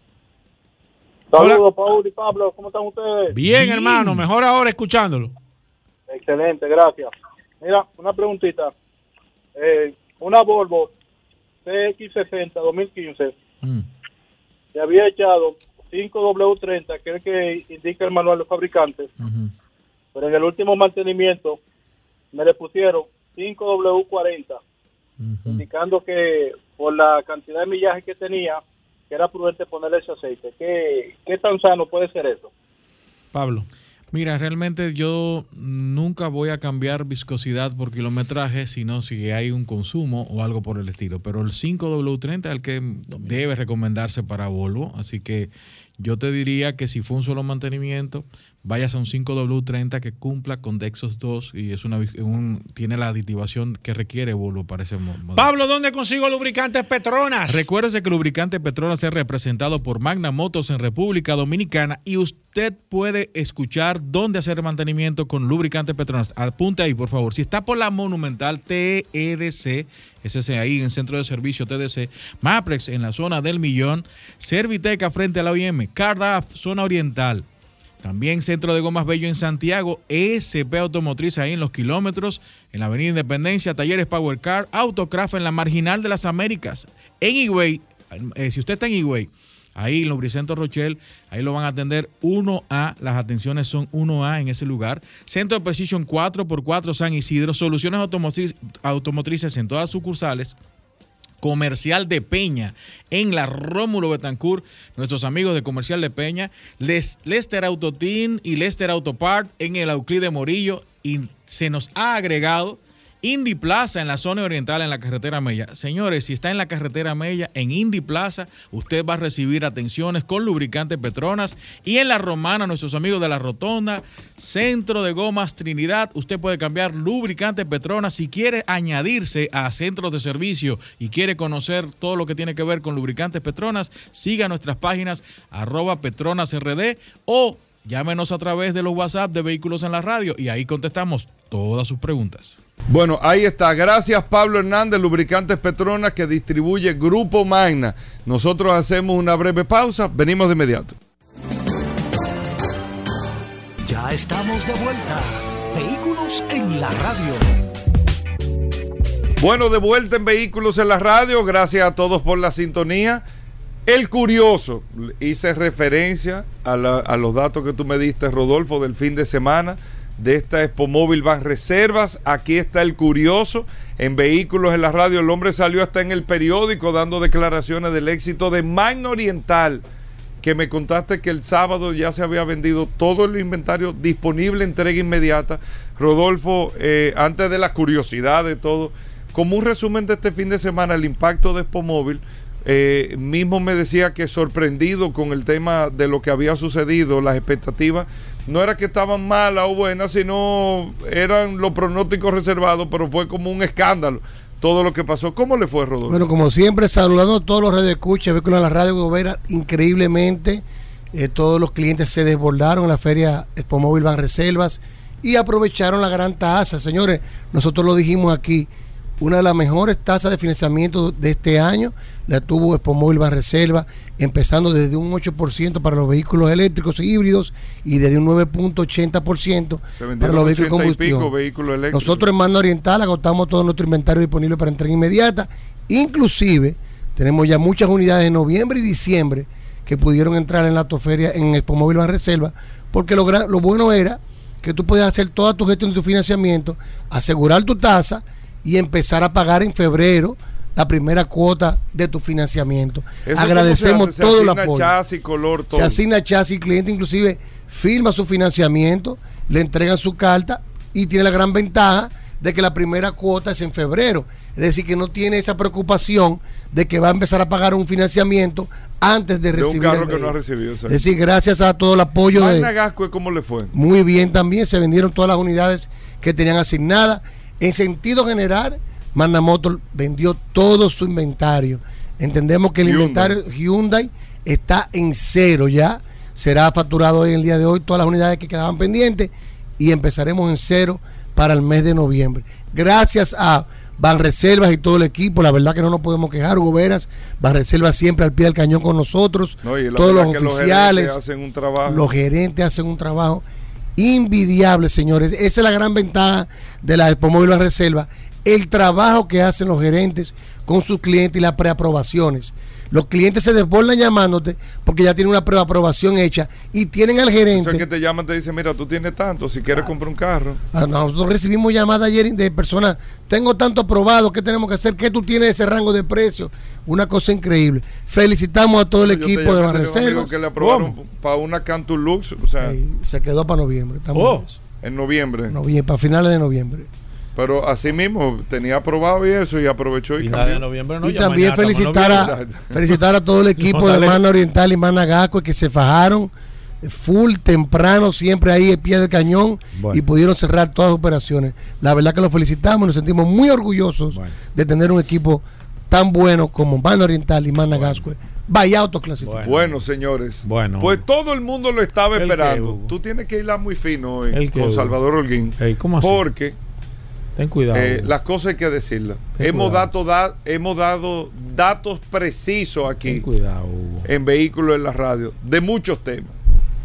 Saludos, Paul y Pablo, ¿cómo están ustedes? Bien, hermano, mejor ahora escuchándolo. Excelente, gracias. Mira, una preguntita. Eh, una Volvo CX60 2015 Mm. se había echado 5W30, que es el que indica el manual del fabricante, pero en el último mantenimiento me le pusieron 5W40, indicando que por la cantidad de millaje que tenía, que era prudente ponerle ese aceite. ¿Qué, qué tan sano puede ser eso? Pablo. Mira, realmente yo nunca voy a cambiar viscosidad por kilometraje, sino si hay un consumo o algo por el estilo. Pero el 5W30 es el que debe recomendarse para Volvo. Así que yo te diría que si fue un solo mantenimiento, vayas a un 5W30 que cumpla con Dexos 2 y es una, un- tiene la aditivación que requiere Volvo para ese mo- modelo. Pablo, ¿dónde consigo lubricantes Petronas? Recuérdese que Lubricante Petronas es representado por Magna Motos en República Dominicana y usted puede escuchar dónde hacer mantenimiento con Lubricante Petronas. Apunte ahí, por favor. Si está por la Monumental TEDC, ese es ahí en el Centro de Servicio TDC, Maprex en la zona del Millón, Serviteca frente a la OIM, Cardaf, zona oriental. También Centro de Gomas Bello en Santiago, ESP Automotriz ahí en los kilómetros, en la Avenida Independencia, Talleres Power Car, Autocraft en la Marginal de las Américas. En Higüey, eh, si usted está en Higüey, ahí en Lubricento Rochelle, ahí lo van a atender 1A, las atenciones son 1A en ese lugar. Centro de Precision 4x4 San Isidro, soluciones automotrices en todas sucursales comercial de Peña en la Rómulo Betancourt, nuestros amigos de comercial de Peña, Les- Lester Autotin y Lester Autopart en el Auclid de Morillo. Y se nos ha agregado Indy Plaza en la zona oriental en la carretera Mella. Señores, si está en la carretera Mella, en Indy Plaza, usted va a recibir atenciones con lubricante Petronas y en la Romana, nuestros amigos de la Rotonda, Centro de Gomas Trinidad, usted puede cambiar lubricante Petronas si quiere añadirse a centros de servicio y quiere conocer todo lo que tiene que ver con lubricantes Petronas, siga nuestras páginas arroba petronasrd o llámenos a través de los WhatsApp de Vehículos en la Radio y ahí contestamos todas sus preguntas. Bueno, ahí está. Gracias Pablo Hernández, Lubricantes Petronas, que distribuye Grupo Magna. Nosotros hacemos una breve pausa, venimos de inmediato. Ya estamos de vuelta. Vehículos en la radio. Bueno, de vuelta en Vehículos en la Radio, gracias a todos por la sintonía. El curioso, hice referencia a, los datos que tú me diste, Rodolfo, del fin de semana de esta Expo Móvil Van Reservas. Aquí está el curioso en Vehículos en la Radio. El hombre salió hasta en el periódico dando declaraciones del éxito de Magna Oriental, que me contaste que el sábado ya se había vendido todo el inventario disponible, entrega inmediata. Rodolfo, eh, antes de la curiosidad de todo, como un resumen de este fin de semana, el impacto de Expo Móvil, eh, mismo me decía que sorprendido con el tema de lo que había sucedido, las expectativas, no era que estaban malas o buenas, sino eran los pronósticos reservados, pero fue como un escándalo todo lo que pasó. ¿Cómo le fue, Rodolfo? Bueno, como siempre, saludando a todos los redes escucha, vehículos en la radio Gobera, increíblemente, eh, todos los clientes se desbordaron en la feria Expo Móvil Van Reservas y aprovecharon la gran tasa. Señores, nosotros lo dijimos aquí, una de las mejores tasas de financiamiento de este año la tuvo Expo Móvil Van Reserva, empezando desde un 8% para los vehículos eléctricos e híbridos y desde un 9.80% Se para los vehículos 80 de combustión. Nosotros en Mano Oriental agotamos todo nuestro inventario disponible para entrega inmediata. Inclusive tenemos ya muchas unidades en noviembre y diciembre que pudieron entrar en la autoferia en Expo Móvil Ban Reserva, porque lo, gran- lo bueno era que tú podías hacer toda tu gestión de tu financiamiento, asegurar tu tasa y empezar a pagar en febrero la primera cuota de tu financiamiento. ¿Eso Agradecemos cómo se hace? todo Se el asigna apoyo. chasis, color, todo. Se asigna chasis, el cliente inclusive firma su financiamiento, le entregan su carta y tiene la gran ventaja de que la primera cuota es en febrero. Es decir, que no tiene esa preocupación de que va a empezar a pagar un financiamiento antes de de un recibir carro el que no ha recibido. Es decir, gracias a todo el apoyo de, Gascue, ¿cómo le fue? muy bien también, se vendieron todas las unidades que tenían asignadas. En sentido general, Magna Motor vendió todo su inventario. Entendemos que el Hyundai. inventario Hyundai está en cero ya. Será facturado hoy en el día de hoy todas las unidades que quedaban pendientes y empezaremos en cero para el mes de noviembre. Gracias a Banreservas y todo el equipo, la verdad que no nos podemos quejar, Hugo Veras, Banreservas siempre al pie del cañón con nosotros, No, todos los oficiales, gerentes hacen un trabajo. los gerentes hacen un trabajo invidiable, señores. Esa es la gran ventaja de la Expo Móvil Reserva. El trabajo que hacen los gerentes con sus clientes y las preaprobaciones. Los clientes se desbordan llamándote porque ya tienen una preaprobación hecha y tienen al Eso gerente. es que te llaman, te dicen, mira, tú tienes tanto, si quieres comprar un carro. Ah, Nosotros recibimos llamadas ayer de personas, tengo tanto aprobado, ¿qué tenemos que hacer? ¿Qué tú tienes ese rango de precio? Una cosa increíble. Felicitamos a todo el Yo equipo de Banreservas. que le aprobaron para una Cantu Lux, o sea, Se quedó para noviembre. Estamos Oh, en eso. en noviembre. Noviembre, para finales de noviembre. Pero así mismo tenía aprobado y eso y aprovechó y cambió. de noviembre no, y también mañana felicitar a, noviembre. felicitar a todo el equipo No, de. Mana Oriental y Mana Gasco que se fajaron full temprano, siempre ahí el pie del cañón Bueno. y pudieron cerrar todas las operaciones. La verdad que los felicitamos y nos sentimos muy orgullosos de tener un equipo tan bueno como Mana Oriental y Mana Gasco. Vaya autoclasificado. Bueno, señores. Bueno. Pues todo el mundo lo estaba ¿El qué, esperando. Tú tienes que irla muy fino hoy ¿El qué, con? Salvador Holguín. Ey, ¿cómo así? Porque Ten cuidado. eh, las cosas hay que decirlas. Ten Hemos, dato, da- hemos dado datos precisos aquí Ten cuidado, Hugo. en Vehículos en la Radio de muchos temas.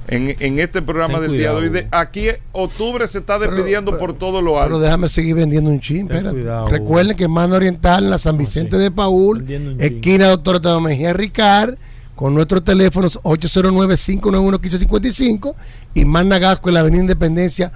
En, en este programa Ten del día de hoy. De, aquí octubre se está despidiendo por todo lo Pero alto. déjame seguir vendiendo un chin. Espérate. cuidado, Recuerden que Mano Oriental en la San Vicente de Paul, esquina Doctor Teo Mejía Ricard, con nuestros teléfonos 809-591-1555 y Magna Gasco en la Avenida Independencia,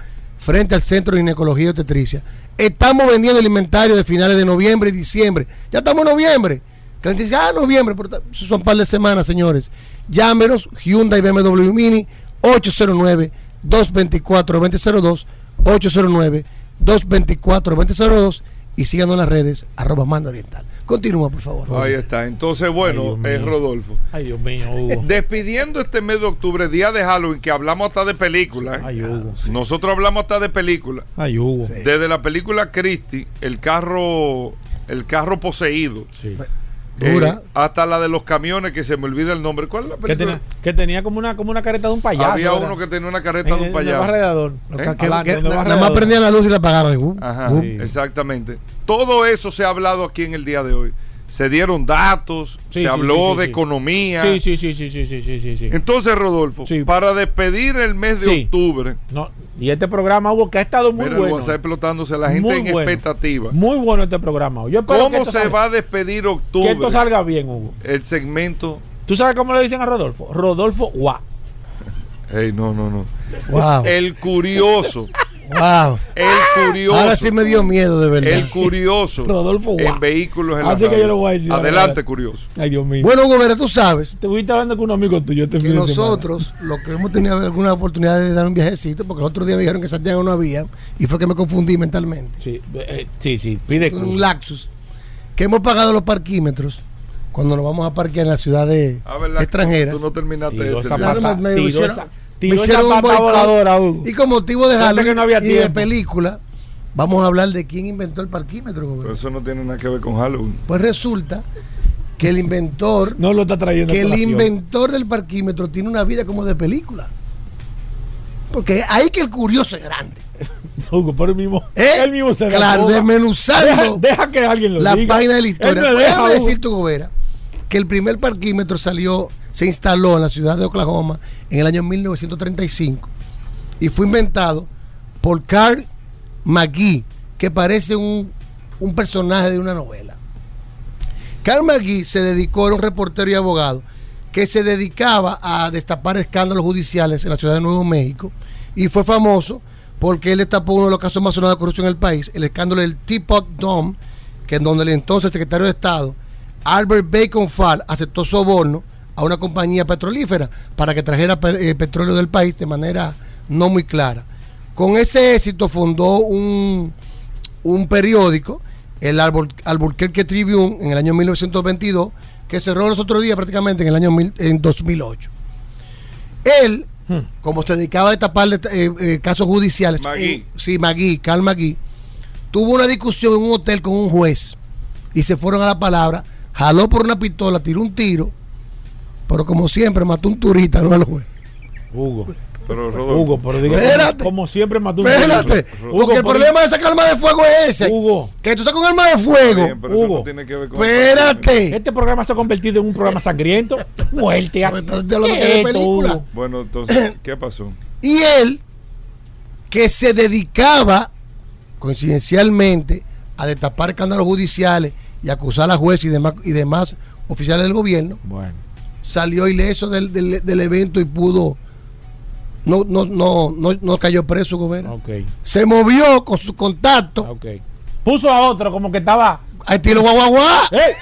frente al Centro de Ginecología y Obstetricia. Estamos vendiendo el inventario de finales de noviembre y diciembre. Ya estamos en noviembre. Que dice, ah, noviembre, pero son un par de semanas, señores. Llámenos, Hyundai BMW Mini, 809-224-2002, 809-224-2002 y síganos en las redes, arroba Mando Oriental. Continúa, por favor. Ahí está. Entonces, bueno, es Rodolfo. Ay, Dios mío, Hugo. Despidiendo este mes de octubre, día de Halloween, que hablamos hasta de películas. ¿eh? Ay, Hugo. Nosotros hablamos hasta de películas. Ay, Hugo. Desde la película Christie, el carro, el carro poseído. Sí. Dura. Eh, hasta la de los camiones, que se me olvida el nombre. ¿Cuál es la Que película? tenía, que tenía como una como una careta de un payaso. Había ¿verdad? uno que tenía una careta En- de un payaso. ¿Eh? na- va nada más prendían la luz y la apagaban. Uh, Ajá, uh. exactamente. Todo eso se ha hablado aquí en el día de hoy. Se dieron datos, se habló de economía. Sí, sí, sí, sí, sí, sí, sí, sí. Entonces, Rodolfo, para despedir el mes de octubre. No, y este programa Hugo, que ha estado muy mira, bueno. Está explotándose la gente en expectativa. Muy bueno este programa. Yo ¿Cómo se va a despedir octubre? Que esto salga bien, Hugo. El segmento. ¿Tú sabes cómo le dicen a Rodolfo? Rodolfo, guau. Ey, no, no, no. Wow. El curioso. Wow. El curioso. Ahora sí me dio miedo, de verdad. El curioso. Rodolfo Guau. En vehículos en la Así que radio. yo lo voy a decir. Adelante, curioso. Ay, Dios mío. Bueno, Hugo Vera, tú sabes Te voy a estar hablando con un amigo tuyo este fin nosotros, lo que hemos tenido alguna oportunidad de dar un viajecito, porque el otro día me dijeron que Santiago no había, y fue que me confundí mentalmente. Sí, eh, sí, sí, pide un cruz. lapsus. Que hemos pagado los parquímetros cuando nos vamos a parquear en la ciudad de Ah, extranjeras. Tú no terminaste ese. Claro, me- me hicieron- esa- tiró hicieron un boicot. Y con motivo de Halloween no y de película, vamos a hablar de quién inventó el parquímetro. Pero eso no tiene nada que ver con Halloween. Pues resulta que el inventor, No lo está trayendo. que el inventor del parquímetro tiene una vida como de película. Porque ahí que el curioso es grande. Hugo, por el mismo. ¿Eh? Él mismo se la Claro, desmenuzando Deja, deja que alguien lo la diga. página de la Él historia. me deja, déjame decir tu gobera que el primer parquímetro salió, se instaló en la ciudad de Oklahoma en el año 1935 y fue inventado por Carl McGee, que parece un, un personaje de una novela. Carl McGee se dedicó, era un reportero y abogado, que se dedicaba a destapar escándalos judiciales en la ciudad de Nuevo México y fue famoso porque él destapó uno de los casos más sonados de corrupción en el país, el escándalo del Teapot Dome, que en donde el entonces secretario de Estado, Albert Bacon Fall, aceptó soborno a una compañía petrolífera para que trajera pe- eh, petróleo del país de manera no muy clara. Con ese éxito fundó un, un periódico, el Albur- Albuquerque Tribune, en el año 1922, que cerró los otros días prácticamente en el año mil- en 2008. Él, como se dedicaba a tapar eh, eh, casos judiciales, Magui. en- sí, Magui, Carl Magui, tuvo una discusión en un hotel con un juez y se fueron a la palabra, jaló por una pistola, tiró un tiro, pero como siempre mató un turista, no al juez. Hugo. Pero Rodolfo, Hugo, pero diga, Espérate. como siempre mató un Espérate, Hugo, porque el por- problema de esa arma de fuego es ese. Hugo. Que tú estás con arma de fuego. Bien, pero eso Hugo. no tiene que ver con Espérate. Este programa se ha convertido en un programa sangriento. Muerte. Pues entonces, de lo ¿Qué que es es esto, película. Hugo? Bueno, entonces, ¿qué pasó? Y él, que se dedicaba coincidencialmente a destapar escándalos judiciales y acusar a jueces y demás, y demás oficiales del gobierno, Bueno, salió ileso del, del- del evento y pudo. No, no, no, no, no cayó preso, Gobera. ok. Se movió con su contacto. Puso a otro como que estaba. Ahí tiro guaguaguá. ¡Ey!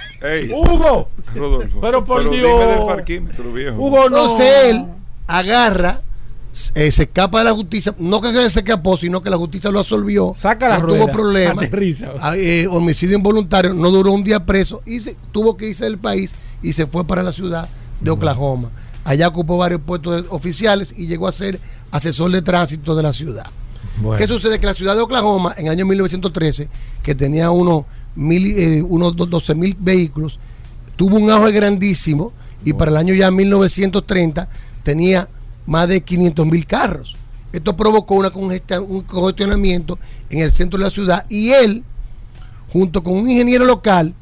Ey, ¡Hugo! Rodolfo. Pero por Dios. del parquímetro, viejo. Hugo no. Entonces él agarra, eh, se escapa de la justicia, no que se escapó, sino que la justicia lo absolvió. Saca la no rueda. tuvo problemas. Aterriza. Ah, eh, homicidio involuntario, no duró un día preso y se, tuvo que irse del país y se fue para la ciudad de Oklahoma. Allá ocupó varios puestos oficiales y llegó a ser asesor de tránsito de la ciudad. Bueno. ¿Qué sucede? Que la ciudad de Oklahoma, en el año 1913, que tenía unos, mil, eh, unos do- 12 mil vehículos, tuvo un auge grandísimo y para el año ya 1930 tenía más de 500 mil carros. Esto provocó una un congestionamiento en el centro de la ciudad y él, junto con un ingeniero local,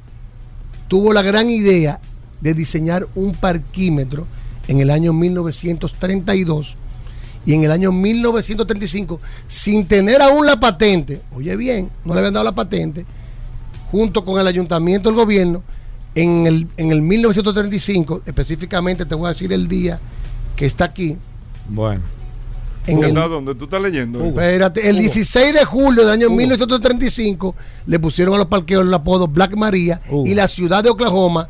tuvo la gran idea de diseñar un parquímetro en el año 1932 y en el año 1935, sin tener aún la patente, oye bien, no le habían dado la patente, junto con el ayuntamiento del gobierno, en el, en el 1935, específicamente te voy a decir el día que está aquí, Bueno. en ¿Qué el, dónde tú estás leyendo? Espérate, el 16 de julio del año 1935 le pusieron a los parqueos el apodo Black Maria Hugo. y la ciudad de Oklahoma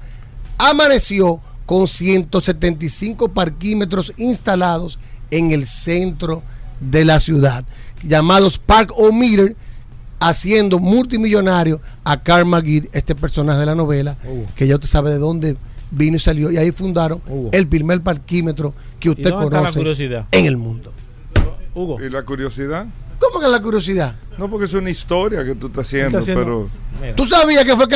amaneció con 175 parquímetros instalados en el centro de la ciudad, llamados Park O Meter, haciendo multimillonario a Carl McGee, este personaje de la novela, Hugo. que ya usted sabe de dónde vino y salió, y ahí fundaron Hugo. el primer parquímetro que ¿Y usted conoce en el mundo. Hugo. ¿Y la curiosidad? ¿Cómo que la curiosidad? No, porque es una historia que tú estás haciendo, Está haciendo- pero... Mira. ¿Tú sabías que fue?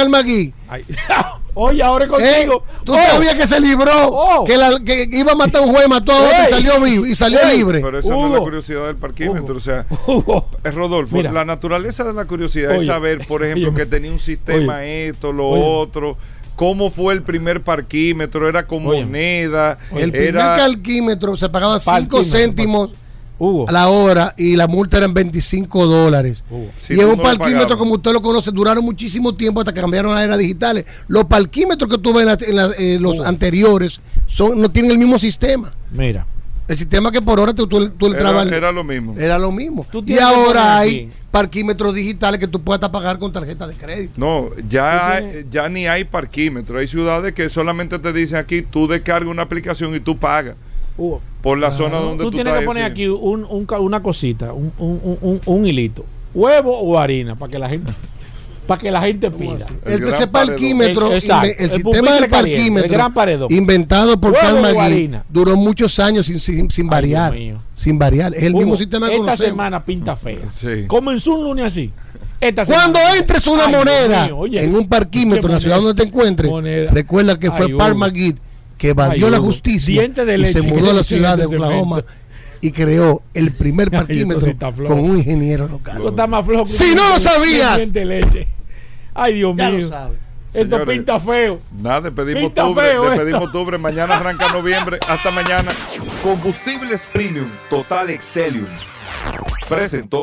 Ay. Oye, ahora es ¿Eh? contigo. ¿Tú Oh. sabías que se libró? Oh. Que, la- que iba a matar a un juez, mató a otro y salió vivo y salió Ey. libre. Pero esa no es la curiosidad del parquímetro, Hugo. o sea... Hugo. Es Rodolfo, Mira. la naturaleza de la curiosidad es saber, por ejemplo, Oye. que tenía un sistema esto, lo Oye. otro, cómo fue el primer parquímetro, era con Oye. moneda, el primer era... calquímetro se pagaba 5 Parquímetro, céntimos Hugo. a la hora y la multa eran 25 dólares. Hugo. Si y no un parquímetro, como usted lo conoce, duraron muchísimo tiempo hasta que cambiaron las eras digitales. Los parquímetros que tuve en, las- en las- eh, los Hugo. anteriores son, no tienen el mismo sistema. Mira. El sistema que por hora tú, tú, tú Era, trabas- era lo mismo. era lo mismo. Tú Y ahora hay parquímetros digitales que tú puedes hasta pagar con tarjeta de crédito. No, ya, ya ni hay parquímetro. Hay ciudades que solamente te dicen aquí, tú descargas una aplicación y tú pagas Hugo. por la zona donde Tú tú, tienes estás. que poner aquí un, un una cosita, un, un, un- un- un hilito. ¿Huevo o harina? Para que la gente, para que la gente pida. El El, ese parquímetro, El- exacto. inve- el, El sistema del caliente, parquímetro, el gran paredón. inventado por Carl Magui, duró muchos años sin, sin, sin Ay, variar. Sin variar. Es el Hugo, mismo sistema que Esta conocemos. semana pinta fea. Sí. Comenzó un lunes así. Esta Cuando entres una Ay, moneda mío, oye, en un parquímetro ¿qué en la ciudad donde te encuentres, Moneda. recuerda que fue Ay, Hugo. McGee que evadió Ay, la justicia y se mudó a la ciudad de Oklahoma y creó el primer parquímetro con un ingeniero local. Esto está más flojo que Si no lo sabías. diente de leche. Ay, Dios Ya lo mío. sabes. Esto Señores. pinta feo. Nada, despedimos Pinta octubre, feo despedimos esto. octubre, mañana arranca noviembre, hasta mañana. Combustibles Premium Total Excelium. Presentó.